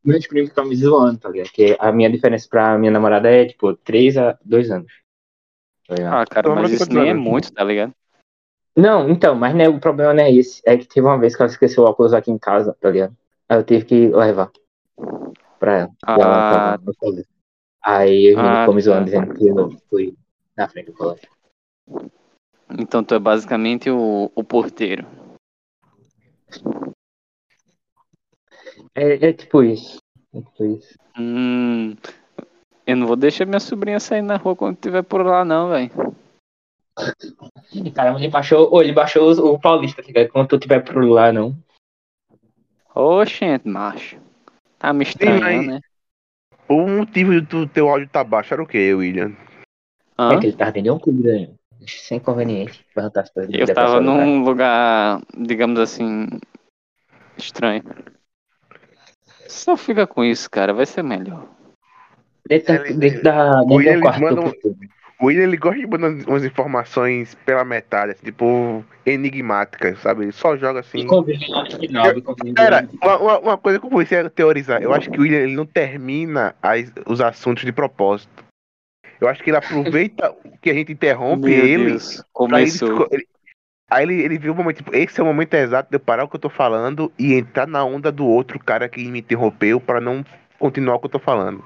[SPEAKER 3] Meus primos ficam me zoando, tá ligado? Porque a minha diferença pra minha namorada é, tipo, 3 a 2 anos. Tá?
[SPEAKER 2] Ah, cara,
[SPEAKER 1] Então,
[SPEAKER 2] mas isso nem é muito, tá ligado?
[SPEAKER 3] Não, então, mas né, o problema não é esse. É que teve uma vez que ela esqueceu o óculos aqui em casa, tá ligado? Aí eu tive que levar pra ela. E ela Aí eu
[SPEAKER 2] Ah,
[SPEAKER 3] ficou me zoando, dizendo que eu fui na frente do colégio.
[SPEAKER 2] Então tu é basicamente o, o porteiro.
[SPEAKER 3] É, é tipo isso. É tipo isso.
[SPEAKER 2] Hum, eu não vou deixar minha sobrinha sair na rua quando tiver por lá, não, velho.
[SPEAKER 3] Caramba, ele baixou, ô, ele baixou o, o Paulista? Quando tu tiver por lá, não.
[SPEAKER 2] Oxente, macho. Tá me estranhando,
[SPEAKER 1] mas-
[SPEAKER 2] né?
[SPEAKER 1] O motivo do teu áudio tá baixo era o quê, William?
[SPEAKER 2] Hã?
[SPEAKER 3] É que ele tava vendendo um clube, né? Sem as coisas.
[SPEAKER 2] Eu
[SPEAKER 3] da
[SPEAKER 2] tava num lugar, digamos assim, estranho. Só fica com isso, cara, vai ser melhor.
[SPEAKER 3] Dentro, da-
[SPEAKER 1] Ele-
[SPEAKER 3] dentro da. Dentro do quarto.
[SPEAKER 1] mandam-. O William ele gosta de mandar umas informações pela metade, assim, tipo, enigmáticas, sabe? Ele só joga assim.
[SPEAKER 3] No-
[SPEAKER 1] uma, uma- uma coisa que eu comecei a teorizar. Eu acho que o William ele não termina as- os assuntos de propósito. Eu acho que ele aproveita que a gente interrompe
[SPEAKER 2] Meu
[SPEAKER 1] ele.
[SPEAKER 2] Deus,
[SPEAKER 1] pra ele
[SPEAKER 2] começou.
[SPEAKER 1] ele- aí ele, ele viu o momento, tipo, esse é o momento exato de eu parar o que eu tô falando e entrar na onda do outro cara que me interrompeu pra não continuar o que eu tô falando.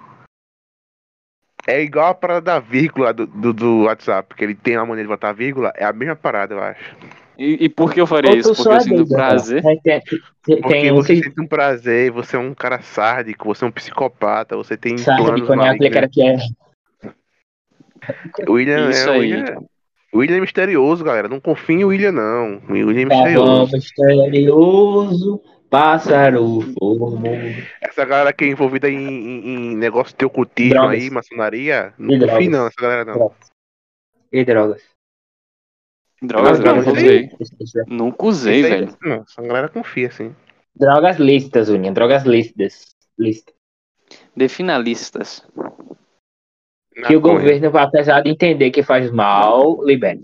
[SPEAKER 1] É igual a parada da vírgula do, do, do WhatsApp, que ele tem uma maneira de botar vírgula, é a mesma parada, eu acho.
[SPEAKER 2] E, e por que eu faria isso? Porque eu
[SPEAKER 3] é
[SPEAKER 2] sinto
[SPEAKER 3] doido,
[SPEAKER 2] prazer.
[SPEAKER 3] né? Tem, tem,
[SPEAKER 1] Porque
[SPEAKER 3] tem um
[SPEAKER 1] você sente um prazer, você é um cara sárdico, você é um psicopata, você tem
[SPEAKER 3] sabe
[SPEAKER 1] planos
[SPEAKER 3] quando é aquele cara que é.
[SPEAKER 1] O William
[SPEAKER 2] Isso
[SPEAKER 1] é, o
[SPEAKER 2] aí.
[SPEAKER 1] William, o William é misterioso, galera. Não confia em William, não. O William é misterioso.
[SPEAKER 3] misterioso, pássaro formo.
[SPEAKER 1] Essa galera que é envolvida em, em, em negócio de ocultismo
[SPEAKER 3] Drogas.
[SPEAKER 1] aí, maçonaria, não
[SPEAKER 3] drogas.
[SPEAKER 1] não, essa galera não.
[SPEAKER 3] E drogas.
[SPEAKER 2] Drogas,
[SPEAKER 1] Não,
[SPEAKER 2] eu
[SPEAKER 1] não,
[SPEAKER 2] usei. Nunca usei, velho.
[SPEAKER 1] Não, essa galera confia, sim.
[SPEAKER 3] Drogas lícitas, Uninha. Drogas lícitas. Lícitas.
[SPEAKER 2] Defina listas.
[SPEAKER 3] Que o
[SPEAKER 1] Maconha.
[SPEAKER 3] governo, apesar de entender que faz mal, libera.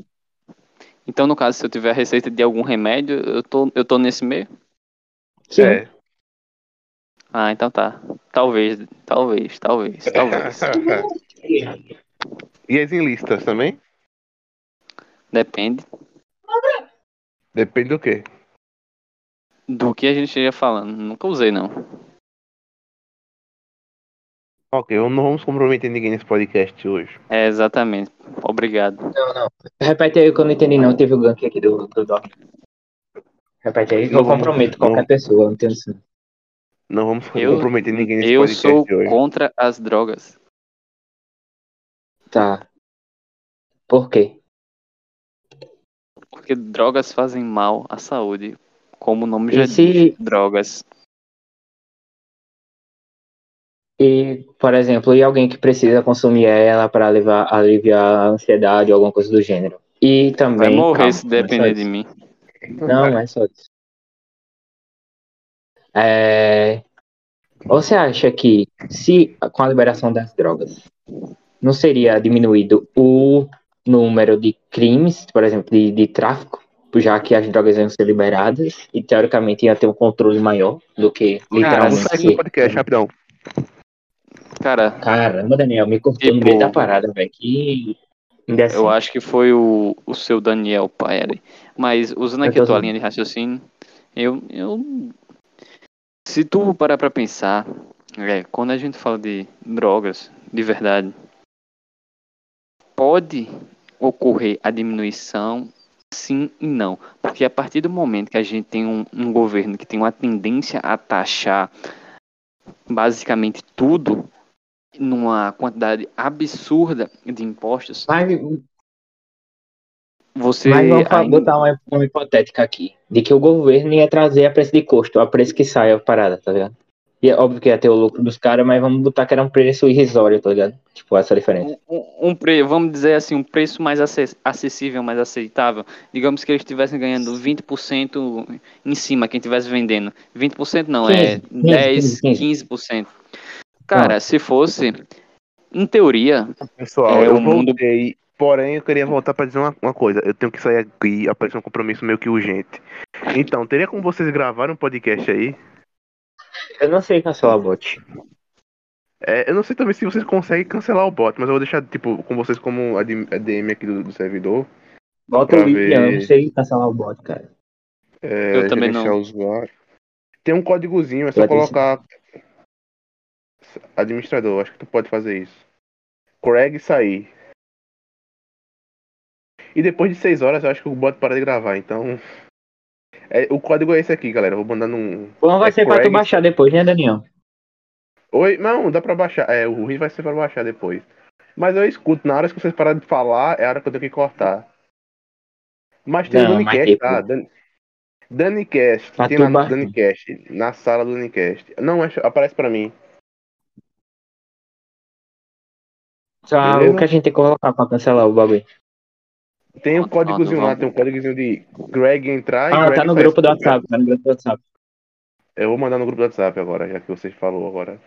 [SPEAKER 2] Então, no caso, se eu tiver a receita de algum remédio, eu tô, eu tô nesse meio?
[SPEAKER 3] Sim.
[SPEAKER 1] É.
[SPEAKER 2] Ah, então tá. Talvez, talvez, talvez, talvez.
[SPEAKER 1] e as enlistas também?
[SPEAKER 2] Depende
[SPEAKER 1] Depende do quê?
[SPEAKER 2] do que a gente esteja falando. Nunca usei, não.
[SPEAKER 1] Ok, eu não vamos comprometer ninguém nesse podcast hoje.
[SPEAKER 2] É, exatamente. Obrigado.
[SPEAKER 3] Não, não. Repete aí que eu não entendi, não. Teve o gank aqui do, do Doc. Repete aí que eu comprometo qualquer
[SPEAKER 1] não.
[SPEAKER 3] pessoa, não entendo isso.
[SPEAKER 1] Não vamos
[SPEAKER 2] Eu-
[SPEAKER 1] comprometer ninguém nesse
[SPEAKER 2] Eu
[SPEAKER 1] podcast
[SPEAKER 2] sou
[SPEAKER 1] hoje.
[SPEAKER 2] contra as drogas.
[SPEAKER 3] Tá. Por quê?
[SPEAKER 2] Porque drogas fazem mal à saúde. Como o nome
[SPEAKER 3] E
[SPEAKER 2] já
[SPEAKER 3] se-
[SPEAKER 2] diz. Drogas.
[SPEAKER 3] E, por exemplo, e alguém que precisa consumir ela para aliviar, aliviar a ansiedade ou alguma coisa do gênero? E também.
[SPEAKER 2] Vai morrer
[SPEAKER 3] calma,
[SPEAKER 2] se
[SPEAKER 3] é
[SPEAKER 2] depender de mim.
[SPEAKER 3] Não, não é só isso. É... Você acha que se com a liberação das drogas não seria diminuído o número de crimes, por exemplo, de, de tráfico, já que as drogas iam ser liberadas e teoricamente ia ter um controle maior do que literalmente
[SPEAKER 1] do
[SPEAKER 3] ser-
[SPEAKER 1] podcast, rapidão.
[SPEAKER 2] Cara,
[SPEAKER 3] Caramba, Daniel, me cortou no
[SPEAKER 2] Tipo-
[SPEAKER 3] meio da parada, velho. Que
[SPEAKER 2] eu acho que foi o, o seu Daniel, pai ali. Mas usando aqui a tua linha de raciocínio, eu, eu. Se tu parar pra pensar, é, quando a gente fala de drogas, de verdade, pode ocorrer a diminuição, sim e não. Porque a partir do momento que a gente tem um, um governo que tem uma tendência a taxar basicamente tudo numa quantidade absurda de impostos,
[SPEAKER 3] Mas,
[SPEAKER 2] você
[SPEAKER 3] mas vamos
[SPEAKER 2] ainda-
[SPEAKER 3] botar uma, uma hipotética aqui. De que o governo ia trazer a preço de custo, a preço que sai a parada, tá ligado? E é óbvio que ia ter o lucro dos caras, mas vamos botar que era um preço irrisório, tá ligado? Tipo, essa diferença.
[SPEAKER 2] um, um pre, vamos dizer assim, um preço mais ace- acessível, mais aceitável. Digamos que eles estivessem ganhando 20% em cima, quem estivesse vendendo. 20% não, é
[SPEAKER 3] 15,
[SPEAKER 2] 10,
[SPEAKER 3] 15.
[SPEAKER 2] 15%. Cara, se fosse, em teoria,
[SPEAKER 1] Pessoal,
[SPEAKER 2] É,
[SPEAKER 1] eu
[SPEAKER 2] o mundo-
[SPEAKER 1] voltei. Porém, eu queria voltar pra dizer uma, uma coisa. Eu tenho que sair aqui, apareceu um compromisso meio que urgente. Então, teria como vocês gravarem um podcast aí?
[SPEAKER 3] Eu não sei cancelar o bot.
[SPEAKER 1] É, eu não sei também se vocês conseguem cancelar o bot, mas eu vou deixar, tipo, com vocês como AD- ADM aqui do, do servidor.
[SPEAKER 3] Bota o eu
[SPEAKER 1] ver.
[SPEAKER 3] não sei cancelar o bot, cara.
[SPEAKER 1] É,
[SPEAKER 2] Eu também não.
[SPEAKER 1] o usuário. Tem um códigozinho, é só
[SPEAKER 3] Vai ter
[SPEAKER 1] colocar administrador, acho que tu pode fazer isso. Craig sair. E depois de 6 horas eu acho que o bot para de gravar, então. É, o código é esse aqui, galera. Eu vou mandar num.
[SPEAKER 3] Bom vai
[SPEAKER 1] é
[SPEAKER 3] ser pra tu
[SPEAKER 1] Craig.
[SPEAKER 3] baixar depois, né, Daniel?
[SPEAKER 1] Oi, não, dá pra baixar. É, o ruim vai ser pra baixar depois. Mas eu escuto, na hora que vocês pararem de falar, é a hora que eu tenho que cortar. Mas tem
[SPEAKER 3] Não,
[SPEAKER 1] o
[SPEAKER 3] mas
[SPEAKER 1] Danicast,
[SPEAKER 3] tipo-
[SPEAKER 1] tá? Dan... Danicast, tem lá no. Danicast, na sala do Danicast. Não, aparece pra mim.
[SPEAKER 3] Só
[SPEAKER 1] Beleza?
[SPEAKER 3] o que a gente tem que colocar pra cancelar o bagulho.
[SPEAKER 1] Tem um códigozinho lá, tem um códigozinho de Greg entrar e
[SPEAKER 3] Ah,
[SPEAKER 1] Greg
[SPEAKER 3] tá no grupo do WhatsApp, tá no grupo do WhatsApp.
[SPEAKER 1] Eu vou mandar no grupo do WhatsApp agora, já que vocês falou agora.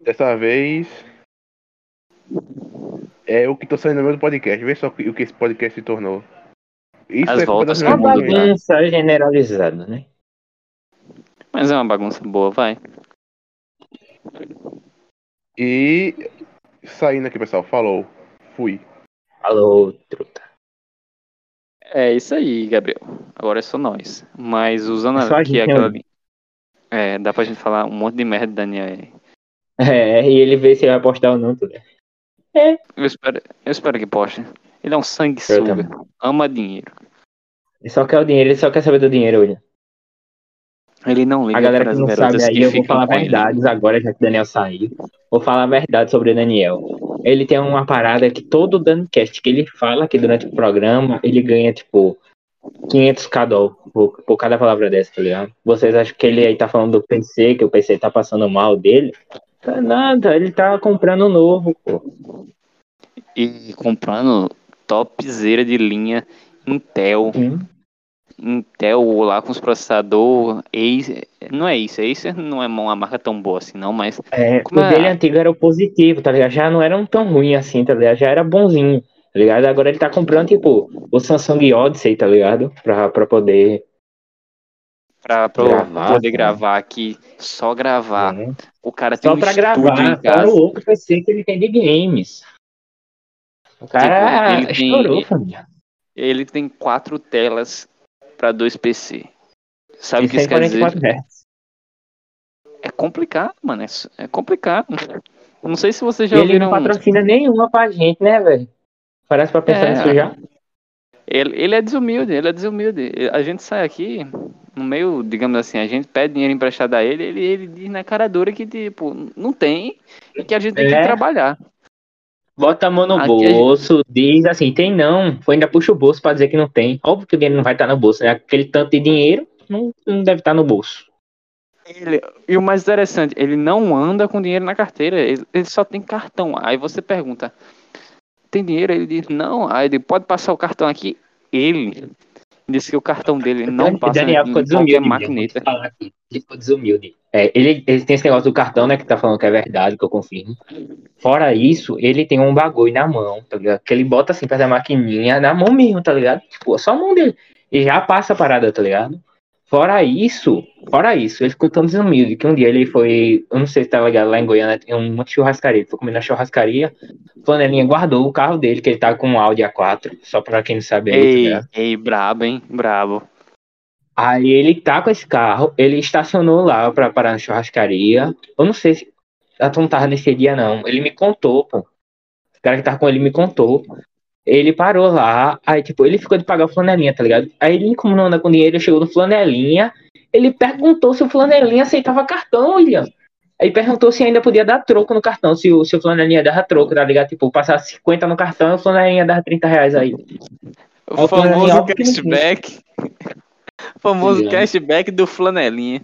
[SPEAKER 1] Dessa vez. É eu que tô saindo no meio do podcast. Vê só o que esse podcast se tornou. Isso
[SPEAKER 2] As
[SPEAKER 1] é
[SPEAKER 2] voltas que
[SPEAKER 3] Uma bagunça generalizada, né?
[SPEAKER 2] Mas é uma bagunça boa, vai.
[SPEAKER 1] E saindo aqui, pessoal. Falou. Fui.
[SPEAKER 3] Alô, truta.
[SPEAKER 2] É isso aí, Gabriel. Agora é só nós. Mas usando
[SPEAKER 3] É
[SPEAKER 2] aqui aquela. É, dá pra gente falar um monte de merda do Daniel aí.
[SPEAKER 3] É, e ele vê se vai postar ou não, tudo.
[SPEAKER 2] Eu espero, eu espero que poste. Ele é um sanguessuga. Ama dinheiro.
[SPEAKER 3] Ele só quer o dinheiro, ele só quer saber do dinheiro hoje.
[SPEAKER 2] Ele não liga
[SPEAKER 3] A galera
[SPEAKER 2] para as
[SPEAKER 3] não
[SPEAKER 2] garotas
[SPEAKER 3] sabe aí,
[SPEAKER 2] que
[SPEAKER 3] eu vou falar
[SPEAKER 2] com ele.
[SPEAKER 3] verdades agora, já que o Daniel saiu. Vou falar a verdade sobre o Daniel. Ele tem uma parada que todo Dancast que ele fala que durante o programa, ele ganha, tipo, 500k dólar por, por cada palavra dessa, tá ligado? Vocês acham que ele aí tá falando do PC, que o PC tá passando mal dele? Tá nada, ele tá comprando um novo, pô.
[SPEAKER 2] E comprando topzera de linha Intel.
[SPEAKER 3] Hum.
[SPEAKER 2] Intel lá com os processador Acer. Não é isso, Acer não é uma marca tão boa assim não, mas
[SPEAKER 3] É,
[SPEAKER 2] Como
[SPEAKER 3] o
[SPEAKER 2] é?
[SPEAKER 3] dele antigo era o positivo, tá ligado? Já não era um tão ruim assim, tá ligado? Já era bonzinho, tá ligado? Agora ele tá comprando, tipo, o Samsung Odyssey, tá ligado? Pra, pra poder.
[SPEAKER 2] pra, pra
[SPEAKER 3] Gravar,
[SPEAKER 2] poder
[SPEAKER 3] né?
[SPEAKER 2] gravar aqui, só gravar.
[SPEAKER 3] né?
[SPEAKER 2] O cara tem
[SPEAKER 3] Só
[SPEAKER 2] um
[SPEAKER 3] pra gravar,
[SPEAKER 2] em casa.
[SPEAKER 3] o outro PC que ele tem de games. O cara
[SPEAKER 2] Tipo, ele tem-
[SPEAKER 3] estourou, família.
[SPEAKER 2] Ele tem quatro telas pra dois PC. Sabe o que isso quer dizer?
[SPEAKER 3] 144 Hz.
[SPEAKER 2] É complicado, mano. É, é complicado. Eu Não sei se vocês já
[SPEAKER 3] ele não patrocina nenhuma pra gente, né, velho? Parece pra pensar
[SPEAKER 2] É.
[SPEAKER 3] nisso já.
[SPEAKER 2] Ele, ele é desumilde, ele é desumilde. A gente sai aqui, no meio, digamos assim, a gente pede dinheiro emprestado a ele, ele, ele diz na cara dura que, tipo, não tem e que a gente tem que
[SPEAKER 3] É.
[SPEAKER 2] trabalhar.
[SPEAKER 3] Bota a mão no
[SPEAKER 2] Aqui a gente-
[SPEAKER 3] bolso, diz assim, tem não. Foi ainda puxa o bolso pra dizer que não tem. Óbvio que o dinheiro não vai estar no bolso, né? Aquele tanto de dinheiro não, não deve estar no bolso.
[SPEAKER 2] Ele- e o mais interessante, ele não anda com dinheiro na carteira, ele, ele só tem cartão. Aí você pergunta, tem dinheiro? Ele diz, não. Aí ele pode passar o cartão aqui. Ele disse que o cartão dele não passa
[SPEAKER 3] Daniel
[SPEAKER 2] em
[SPEAKER 3] ficou
[SPEAKER 2] qualquer
[SPEAKER 3] desumilde.
[SPEAKER 2] maquineta.
[SPEAKER 3] Ficou desumilde. É, ele, ele tem esse negócio do cartão, né? Que tá falando que é verdade, que eu confirmo. Fora isso, ele tem um bagulho na mão, tá ligado? Que ele bota assim perto da maquininha, na mão mesmo, tá ligado? Tipo, só a mão dele. E já passa a parada, tá ligado? Fora isso, fora isso, ele ficou tão desumilde que um dia ele foi, eu não sei se tá ligado, lá em Goiânia tem uma churrascaria, ele foi comer na churrascaria, Flanelinha guardou o carro dele, que ele tá com um Audi A4, só pra quem não sabe aí, tá
[SPEAKER 2] Ei,
[SPEAKER 3] ligado?
[SPEAKER 2] ei, brabo, hein? Brabo.
[SPEAKER 3] Aí ele tá com esse carro, ele estacionou lá pra parar na churrascaria. Eu não sei se a Tom tava nesse dia, não. Ele me contou, pô. O cara que tava com ele me contou. Ele parou lá, aí tipo, ele ficou de pagar o flanelinha, tá ligado? Aí ele, como não anda com dinheiro, chegou no flanelinha. Ele perguntou se o flanelinha aceitava cartão, William. Aí perguntou se ainda podia dar troco no cartão, se o, se o flanelinha dava troco, tá ligado? Tipo, passar 50 no cartão e o flanelinha dava 30 reais aí.
[SPEAKER 2] O
[SPEAKER 3] flanelinha,
[SPEAKER 2] famoso
[SPEAKER 3] tem.
[SPEAKER 2] cashback. O famoso
[SPEAKER 3] Entendeu?
[SPEAKER 2] cashback do flanelinha.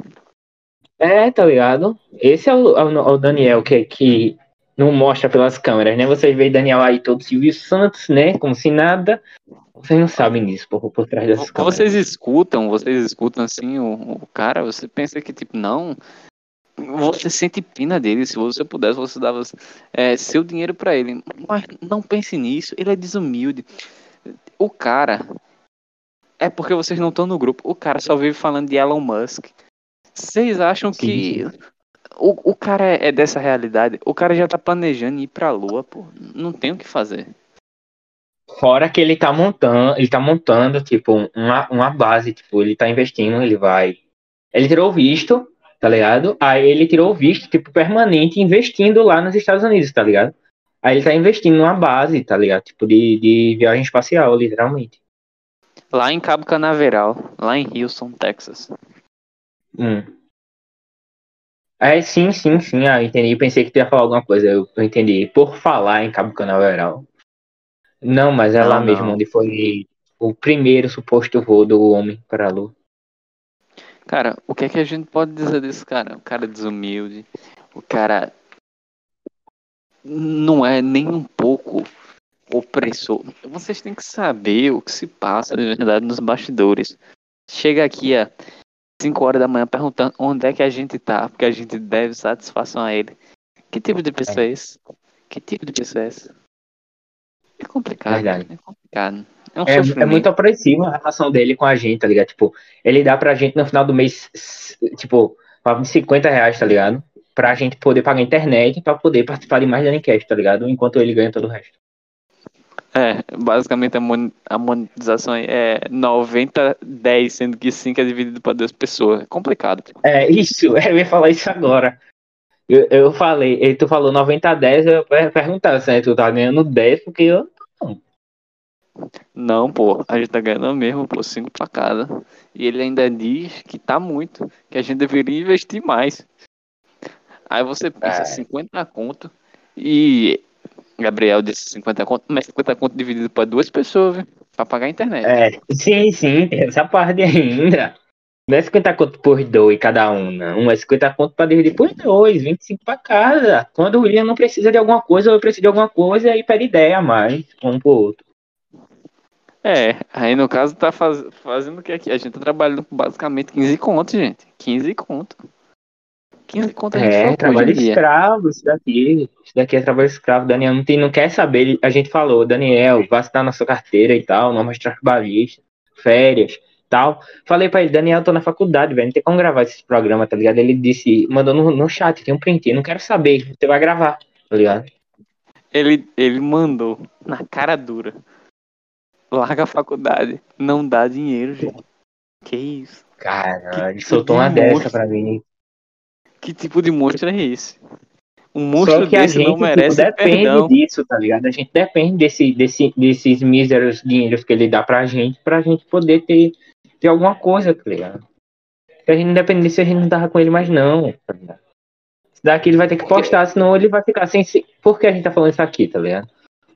[SPEAKER 3] É, tá ligado? Esse é o, é o- é o Daniel que, que não mostra pelas câmeras, né? Vocês veem Daniel aí todo Silvio Santos, né? Como se nada. Vocês não sabem disso por, por trás dessas câmeras.
[SPEAKER 2] Vocês escutam, vocês escutam assim o, o cara, você pensa que tipo, não. Você sente pena dele, se você pudesse, você dava é, seu dinheiro pra ele. Mas não pense nisso, ele é desumilde. O cara. É porque vocês não estão no grupo. O cara só vive falando de Elon Musk. Vocês acham
[SPEAKER 3] Sim,
[SPEAKER 2] que o, o cara é, dessa realidade? O cara já tá planejando ir pra lua, pô. Não tem o que fazer.
[SPEAKER 3] Fora que ele tá montando, ele tá montando, tipo, uma, uma base, tipo, ele tá investindo, ele vai. Ele tirou o visto, tá ligado? Aí ele tirou o visto, tipo, permanente, investindo lá nos Estados Unidos, tá ligado? Aí ele tá investindo numa base, tá ligado? Tipo, de, de viagem espacial, literalmente.
[SPEAKER 2] Lá em Cabo Canaveral, lá em Houston, Texas.
[SPEAKER 3] Hum. É, sim, sim, sim. Ah, entendi. Pensei que tu ia falar alguma coisa. Eu, eu entendi. Por falar em Cabo Canaveral. Não, mas é
[SPEAKER 2] Não,
[SPEAKER 3] lá
[SPEAKER 2] não.
[SPEAKER 3] mesmo onde foi o primeiro suposto voo do homem para a Lua.
[SPEAKER 2] Cara, o que é que a gente pode dizer desse cara? O cara desumilde, o cara não é nem um pouco opressor. Vocês têm que saber o que se passa de verdade nos bastidores. Chega aqui a 5 horas da manhã perguntando onde é que a gente tá, porque a gente deve satisfação a ele. Que tipo de pessoa é esse? Que tipo de pessoa é essa? É complicado.
[SPEAKER 3] Verdade.
[SPEAKER 2] É complicado. É um
[SPEAKER 3] É, é muito opressivo a relação dele com a gente, tá ligado? Tipo, ele dá pra gente no final do mês, tipo, papo de 50 reais, tá ligado? Pra gente poder pagar a internet pra poder participar de mais da Anicast, tá ligado? Enquanto ele ganha todo o resto.
[SPEAKER 2] É, basicamente a mon- a monetização é 90-10, sendo que 5 é dividido para duas pessoas. É complicado.
[SPEAKER 3] É, isso, eu ia falar isso agora. Eu, eu falei, e tu falou 90 a 10, eu ia perguntar se tu tá ganhando 10, porque eu.
[SPEAKER 2] Não, pô, a gente tá ganhando mesmo, pô, 5 pra cada. E ele ainda diz que tá muito, que a gente deveria investir mais. Aí você pensa
[SPEAKER 3] É.
[SPEAKER 2] 50 conto e Gabriel disse 50 conto, mas 50 conto dividido para duas pessoas, viu? Pra pagar a internet.
[SPEAKER 3] É, sim, sim, tem essa parte ainda. Não é 50 conto por dois cada um, não. É 50 conto pra dividir por dois, 25 pra cada. Quando o William não precisa de alguma coisa, ou eu preciso de alguma coisa, aí pede ideia a mais, um pro outro.
[SPEAKER 2] É, aí no caso tá faz- fazendo o que aqui? A gente tá trabalhando basicamente 15 conto, gente. 15 conto. 15 conto a gente
[SPEAKER 3] É, trabalho
[SPEAKER 2] hoje em dia.
[SPEAKER 3] escravo, isso daqui. Isso daqui é trabalho escravo. Daniel não, tem, não quer saber. A gente falou, Daniel, vai assinar na sua carteira e tal, normas trabalhistas, férias tal. Falei pra ele, Daniel, tô na faculdade, velho, não tem como gravar esse programa, tá ligado? Ele disse, mandou no, no chat, tem um print, não quero saber, você vai gravar, tá ligado?
[SPEAKER 2] Ele, ele mandou na cara dura. Larga a faculdade. Não dá dinheiro, gente. Que isso?
[SPEAKER 3] Cara, ele soltou uma
[SPEAKER 2] monstro.
[SPEAKER 3] dessa pra mim.
[SPEAKER 2] Que tipo de monstro é esse? Um monstro
[SPEAKER 3] Só que a gente
[SPEAKER 2] não
[SPEAKER 3] tipo,
[SPEAKER 2] merece
[SPEAKER 3] depende
[SPEAKER 2] perdão.
[SPEAKER 3] disso, tá ligado? A gente depende desse, desse, desses míseros dinheiros que ele dá pra gente, pra gente poder ter, ter alguma coisa, tá ligado? Se a gente não depende disso, a gente não tava com ele mais não, tá ligado? Daqui ele vai ter que postar, senão ele vai ficar sem... se- Por que a gente tá falando isso aqui, tá ligado?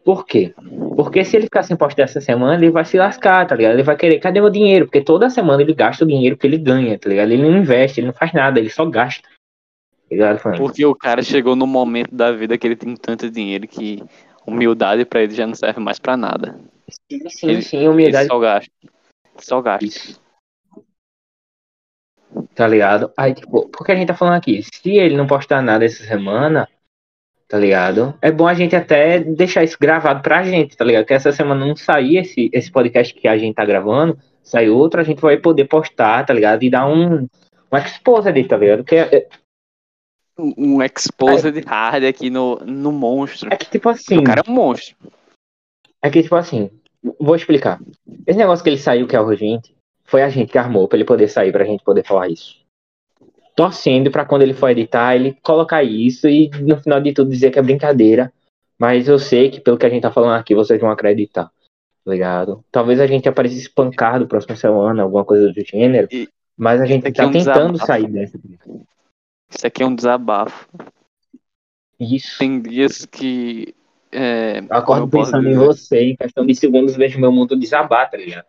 [SPEAKER 3] Por quê? Porque se ele ficar sem postar essa semana, ele vai se lascar, tá ligado? Ele vai querer, cadê meu dinheiro? Porque toda semana ele gasta o dinheiro que ele ganha, tá ligado? Ele não investe, ele não faz nada, ele só gasta.
[SPEAKER 2] Porque o cara chegou no momento da vida que ele tem tanto dinheiro que humildade pra ele já não serve mais pra nada.
[SPEAKER 3] Sim, sim,
[SPEAKER 2] Ele-
[SPEAKER 3] sim,
[SPEAKER 2] Ele
[SPEAKER 3] humildade.
[SPEAKER 2] só gasta. Só gasta.
[SPEAKER 3] Isso. Tá ligado? Aí, tipo, por que a gente tá falando aqui? Se ele não postar nada essa semana, tá ligado? É bom a gente até deixar isso gravado pra gente, tá ligado? Que essa semana não sair esse, esse podcast que a gente tá gravando, sai outro, a gente vai poder postar, tá ligado? E dar um, um expose ali, tá ligado? Que é,
[SPEAKER 2] Um exposed hard aqui no, no monstro.
[SPEAKER 3] é que, tipo assim,
[SPEAKER 2] O cara é um monstro.
[SPEAKER 3] é que, tipo assim, vou explicar. Esse negócio que ele saiu, que é urgente, foi a gente que armou pra ele poder sair, pra gente poder falar isso. Torcendo pra quando ele for editar, ele colocar isso e no final de tudo dizer que é brincadeira. Mas eu sei que pelo que a gente tá falando aqui, vocês vão acreditar. Tá ligado? Talvez a gente apareça espancado próxima semana, alguma coisa do gênero.
[SPEAKER 2] E-
[SPEAKER 3] Mas a gente tá
[SPEAKER 2] é
[SPEAKER 3] tentando
[SPEAKER 2] desabafo.
[SPEAKER 3] sair dessa.
[SPEAKER 2] Isso aqui é um desabafo.
[SPEAKER 3] Isso.
[SPEAKER 2] Tem dias que. É,
[SPEAKER 3] acordo
[SPEAKER 2] posso
[SPEAKER 3] pensando em você, em questão de segundos vejo meu mundo desabar, tá ligado?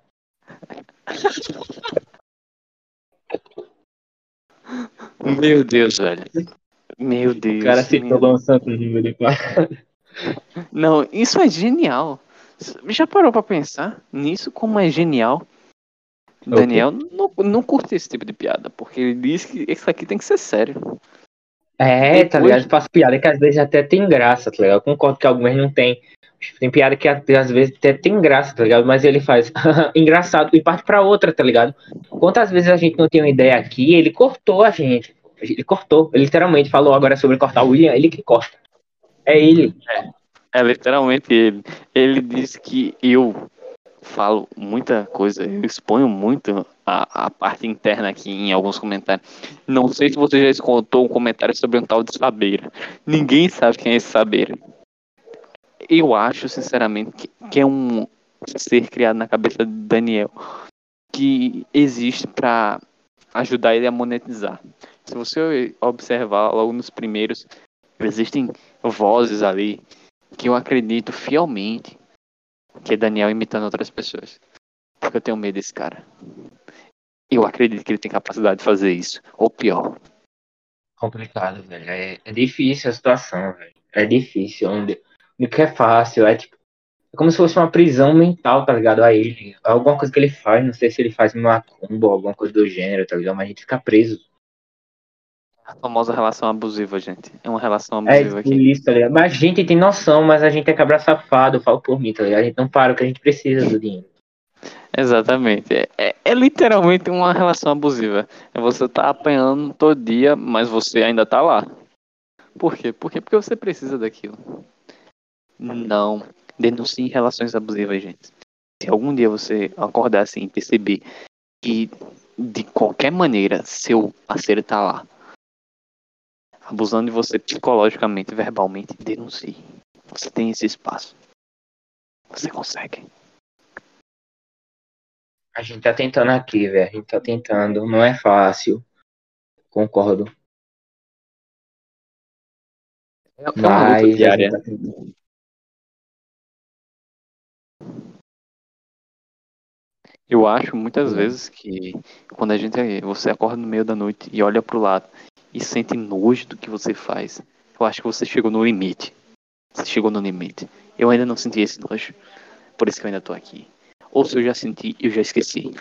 [SPEAKER 2] Meu Deus, velho. Meu Deus.
[SPEAKER 3] O cara citou
[SPEAKER 2] meu
[SPEAKER 3] em quando.
[SPEAKER 2] Não, isso é genial. Já parou pra pensar nisso como é genial?
[SPEAKER 3] Quê?
[SPEAKER 2] Daniel não, não curte esse tipo de piada, porque ele diz que isso aqui tem que ser sério.
[SPEAKER 3] É, tá
[SPEAKER 2] Depois-
[SPEAKER 3] ligado? Faz piada que às vezes até tem graça, tá ligado? Eu concordo que algumas não tem. Tem piada que às vezes até tem graça, tá ligado? Mas ele faz engraçado e parte pra outra, tá ligado? Quantas vezes a gente não tem uma ideia aqui, ele cortou a gente. Ele cortou, ele literalmente falou agora sobre cortar o William, ele que corta. É ele.
[SPEAKER 2] É literalmente ele. Ele diz que eu falo muita coisa, eu exponho muito a, a parte interna aqui em alguns comentários. Não sei se você já escutou um comentário sobre um tal de Sabeira. Ninguém sabe quem é esse Sabeira. eu acho, sinceramente, que, que é um ser criado na cabeça de Daniel que existe para ajudar ele a monetizar. Se você observar logo nos primeiros, existem vozes ali que eu acredito fielmente que é Daniel imitando outras pessoas. Porque eu tenho medo desse cara. Eu acredito que ele tem capacidade de fazer isso. Ou pior.
[SPEAKER 3] Complicado, velho. É, é difícil a situação, velho. É difícil. Onde, o que é fácil é tipo. É como se fosse uma prisão mental, tá ligado? A ele. Alguma coisa que ele faz, não sei se ele faz uma combo alguma coisa do gênero, tá ligado? Mas a gente fica preso.
[SPEAKER 2] A famosa relação abusiva, gente. É uma relação
[SPEAKER 3] É
[SPEAKER 2] abusiva aqui.
[SPEAKER 3] isso, tá ligado? Mas a gente tem noção, mas a gente é cabra safado, eu falo por mim, tá ligado? A gente não para o que a gente precisa do dinheiro.
[SPEAKER 2] Exatamente. É, é- é literalmente uma relação abusiva. É você tá apanhando todo dia, mas você ainda tá lá. Por quê? Por quê? Porque você precisa daquilo. Não. Denuncie relações abusivas, gente. Se algum dia você acordar assim e perceber que de qualquer maneira seu parceiro tá lá, abusando de você psicologicamente, verbalmente, denuncie. Você tem esse espaço. Você consegue.
[SPEAKER 3] A gente tá tentando aqui, velho. A gente tá tentando. Não é fácil. Concordo.
[SPEAKER 2] É uma luta
[SPEAKER 3] Mas a
[SPEAKER 2] diária.
[SPEAKER 3] tá.
[SPEAKER 2] Eu acho muitas vezes que quando a gente você acorda no meio da noite e olha pro lado e sente nojo do que você faz, eu acho que você chegou no limite. Você chegou no limite. Eu ainda não senti esse nojo. Por isso que eu ainda tô aqui. Ou se eu já senti, eu já esqueci.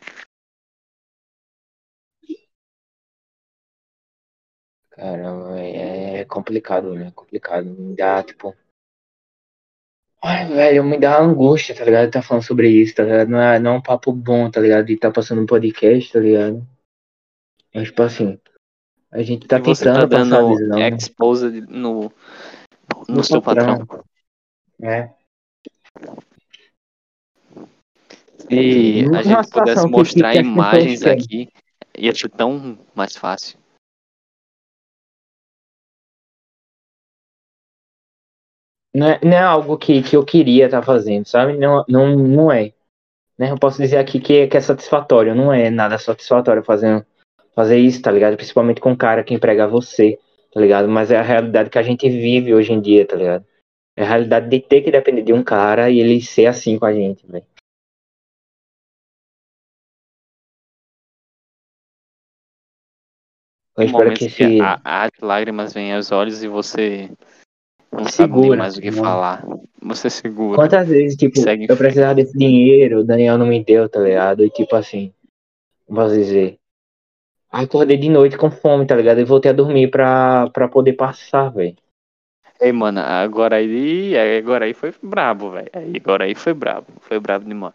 [SPEAKER 3] Caramba, véi, é complicado, né? É complicado. Me dá, tipo. Ai, velho, me dá angústia, tá ligado? Tá falando sobre isso, tá ligado? Não é, não é um papo bom, tá ligado? De tá passando um podcast, tá ligado? Mas, tipo assim, a gente tá
[SPEAKER 2] e você tá
[SPEAKER 3] tentando passar a
[SPEAKER 2] dando
[SPEAKER 3] visão, né?
[SPEAKER 2] expose no, no,
[SPEAKER 3] No
[SPEAKER 2] seu
[SPEAKER 3] patrão.
[SPEAKER 2] patrão.
[SPEAKER 3] né?
[SPEAKER 2] Se
[SPEAKER 3] Numa
[SPEAKER 2] a gente pudesse mostrar
[SPEAKER 3] que as pessoas
[SPEAKER 2] imagens
[SPEAKER 3] querem.
[SPEAKER 2] aqui, ia ser tão mais fácil.
[SPEAKER 3] Não é, não é algo que, que eu queria estar fazendo, sabe? Não, não, não é. Né? Eu posso dizer aqui que, que é satisfatório. Não é nada satisfatório fazendo, fazer isso, tá ligado? Principalmente com um cara que emprega você, tá ligado? Mas é a realidade que a gente vive hoje em dia, tá ligado? É a realidade de ter que depender de um cara e ele ser assim com a gente, velho. Eu espero que
[SPEAKER 2] que
[SPEAKER 3] esse.
[SPEAKER 2] a- as lágrimas vêm aos olhos e você não sabe
[SPEAKER 3] Segura,
[SPEAKER 2] mais o que
[SPEAKER 3] né?
[SPEAKER 2] falar. Você segura.
[SPEAKER 3] Quantas vezes, tipo, eu precisava desse dinheiro, o Daniel não me deu, tá ligado? E tipo assim, posso dizer? Acordei de noite com fome, tá ligado? E voltei a dormir pra, pra poder passar, velho.
[SPEAKER 2] Ei, mano, agora aí, agora aí foi brabo, velho. Agora aí foi brabo. Foi brabo demais.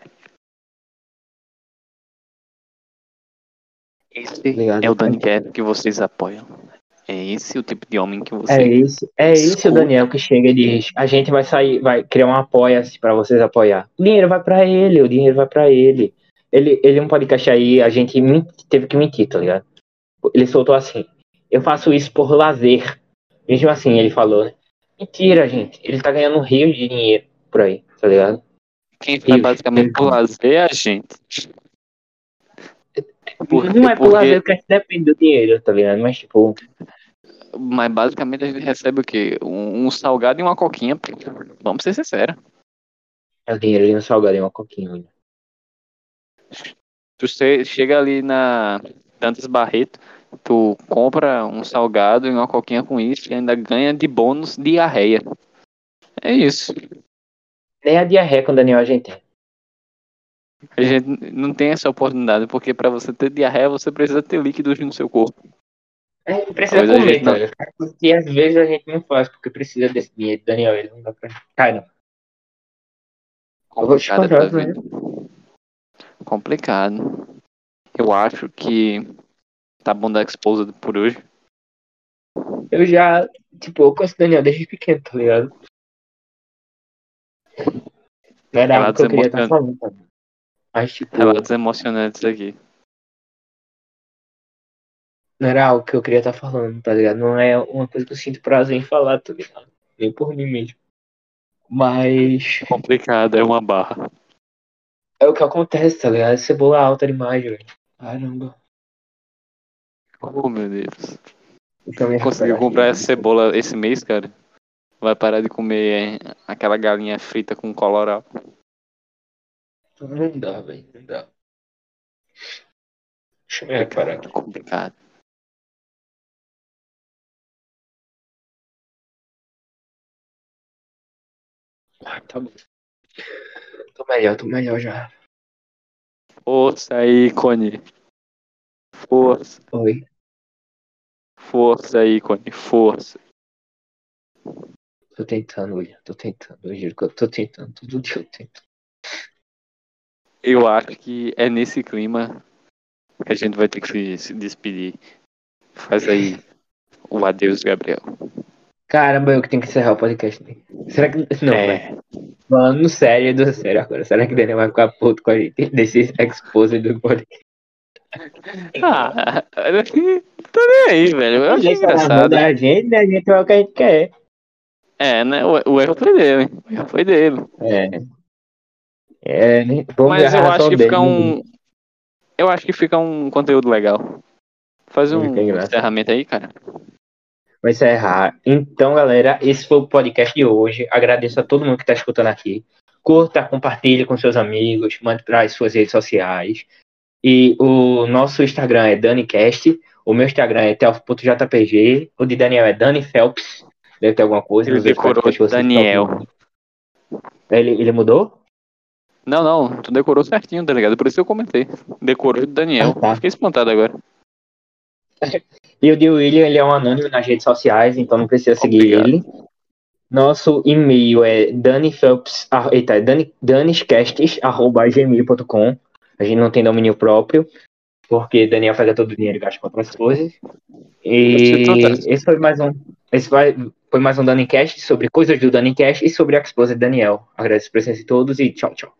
[SPEAKER 2] Esse
[SPEAKER 3] Ligado?
[SPEAKER 2] é o Daniel que vocês apoiam. É esse o tipo de homem que você.
[SPEAKER 3] É esse, é esse o. Daniel que chega e diz: a gente vai sair, vai criar um apoia-se pra vocês apoiar. O dinheiro vai pra ele, o dinheiro vai pra ele. Ele, ele um podcast aí, a gente teve que mentir, tá ligado? Ele soltou assim: eu faço isso por lazer. Mesmo assim, ele falou, né? Mentira, gente. Ele tá ganhando um rio de dinheiro por aí, tá ligado?
[SPEAKER 2] Quem faz basicamente por lazer é a gente.
[SPEAKER 3] Não é por
[SPEAKER 2] Porque-
[SPEAKER 3] lazer que a gente depende do dinheiro, tá ligado? Mas, tipo,
[SPEAKER 2] Mas basicamente a gente recebe o quê? Um, um salgado e uma coquinha. Vamos ser sinceros.
[SPEAKER 3] é o dinheiro ali no salgado e uma coquinha. né?
[SPEAKER 2] Tu che- chega ali na Dantas Barreto, tu compra um salgado e uma coquinha com isso e ainda ganha de bônus diarreia. É isso.
[SPEAKER 3] Nem a diarreia com o Daniel a gente tem.
[SPEAKER 2] A gente não tem essa oportunidade, porque pra você ter diarreia você precisa ter líquidos no seu corpo.
[SPEAKER 3] É, precisa
[SPEAKER 2] Coisa
[SPEAKER 3] comer,
[SPEAKER 2] não-
[SPEAKER 3] tá ligado? E às vezes a gente não faz porque precisa desse dinheiro. Daniel, ele não dá pra. Cai, não.
[SPEAKER 2] Complicado. Eu acho que tá bom da Exposed por hoje.
[SPEAKER 3] Eu já, tipo, eu conheço o Daniel desde pequeno, tá ligado? Não era algo que eu queria estar
[SPEAKER 2] emocionantes.
[SPEAKER 3] falando, tá? Mas, tipo,
[SPEAKER 2] Relatos emocionantes aqui.
[SPEAKER 3] não era algo que eu queria estar falando, tá ligado? Não é uma coisa que eu sinto prazer em falar, tá ligado? Nem por mim mesmo. Mas
[SPEAKER 2] Complicado, é uma barra.
[SPEAKER 3] É o que acontece, tá ligado? Cebola alta demais, velho. Caramba.
[SPEAKER 2] Oh, meu Deus.
[SPEAKER 3] Então,
[SPEAKER 2] Conseguiu comprar
[SPEAKER 3] aqui.
[SPEAKER 2] essa cebola esse mês, cara? Vai parar de comer é, aquela galinha frita com colorau.
[SPEAKER 3] Não dá, velho. Não dá. Deixa eu me reparar aqui.
[SPEAKER 2] Complicado.
[SPEAKER 3] Ah, tá bom. Tô melhor, tô melhor já.
[SPEAKER 2] Força aí, Cone. Força,
[SPEAKER 3] Oi.
[SPEAKER 2] força aí, Cone. Força.
[SPEAKER 3] Tô tentando, William. Tô tentando. Eu juro que eu tô tentando. Todo dia eu tento.
[SPEAKER 2] Eu acho que é nesse clima que a gente vai ter que se, se despedir. Faz aí o adeus, Gabriel.
[SPEAKER 3] Caramba, eu que tenho que encerrar o podcast. né? Será que. Não, velho.
[SPEAKER 2] é,
[SPEAKER 3] Falando sério, do sério agora. Será que o Daniel vai ficar puto com a gente desse expose do podcast?
[SPEAKER 2] Ah, tô nem aí, velho. Eu acho
[SPEAKER 3] mão
[SPEAKER 2] engraçado.
[SPEAKER 3] da gente, né? A gente é o que a gente quer.
[SPEAKER 2] É, né? O, o erro foi dele. O erro foi dele.
[SPEAKER 3] É. É, né?
[SPEAKER 2] Mas eu acho que
[SPEAKER 3] dele
[SPEAKER 2] fica um. Eu acho que fica um conteúdo legal. Faz um encerramento aí, cara.
[SPEAKER 3] Vai encerrar. Então, galera, esse foi o podcast de hoje. Agradeço a todo mundo que está escutando aqui. Curta, compartilhe com seus amigos, mande para as suas redes sociais. E o nosso Instagram é DaniCast. O meu Instagram é telf.jpg. O de Daniel é Dani Phelps. Deve ter alguma coisa.
[SPEAKER 2] Ele decorou Daniel.
[SPEAKER 3] Ele, ele mudou?
[SPEAKER 2] Não, não, tu decorou certinho, tá ligado? Por isso que eu comentei. Decorou de Daniel.
[SPEAKER 3] Ah, tá.
[SPEAKER 2] Fiquei espantado agora.
[SPEAKER 3] E o de William, ele é um anônimo nas redes sociais, então não precisa seguir
[SPEAKER 2] Obrigado.
[SPEAKER 3] ele. Nosso e-mail é daniphelps, ah, eita, dani, daniscastes.gmail.com A gente não tem domínio próprio, porque Daniel pega todo o dinheiro e gasta com outras coisas. E
[SPEAKER 2] acontece.
[SPEAKER 3] esse foi mais um, esse vai- foi mais um Danicast sobre coisas do Danicast e sobre a esposa de Daniel. Agradeço a presença de todos e tchau, tchau.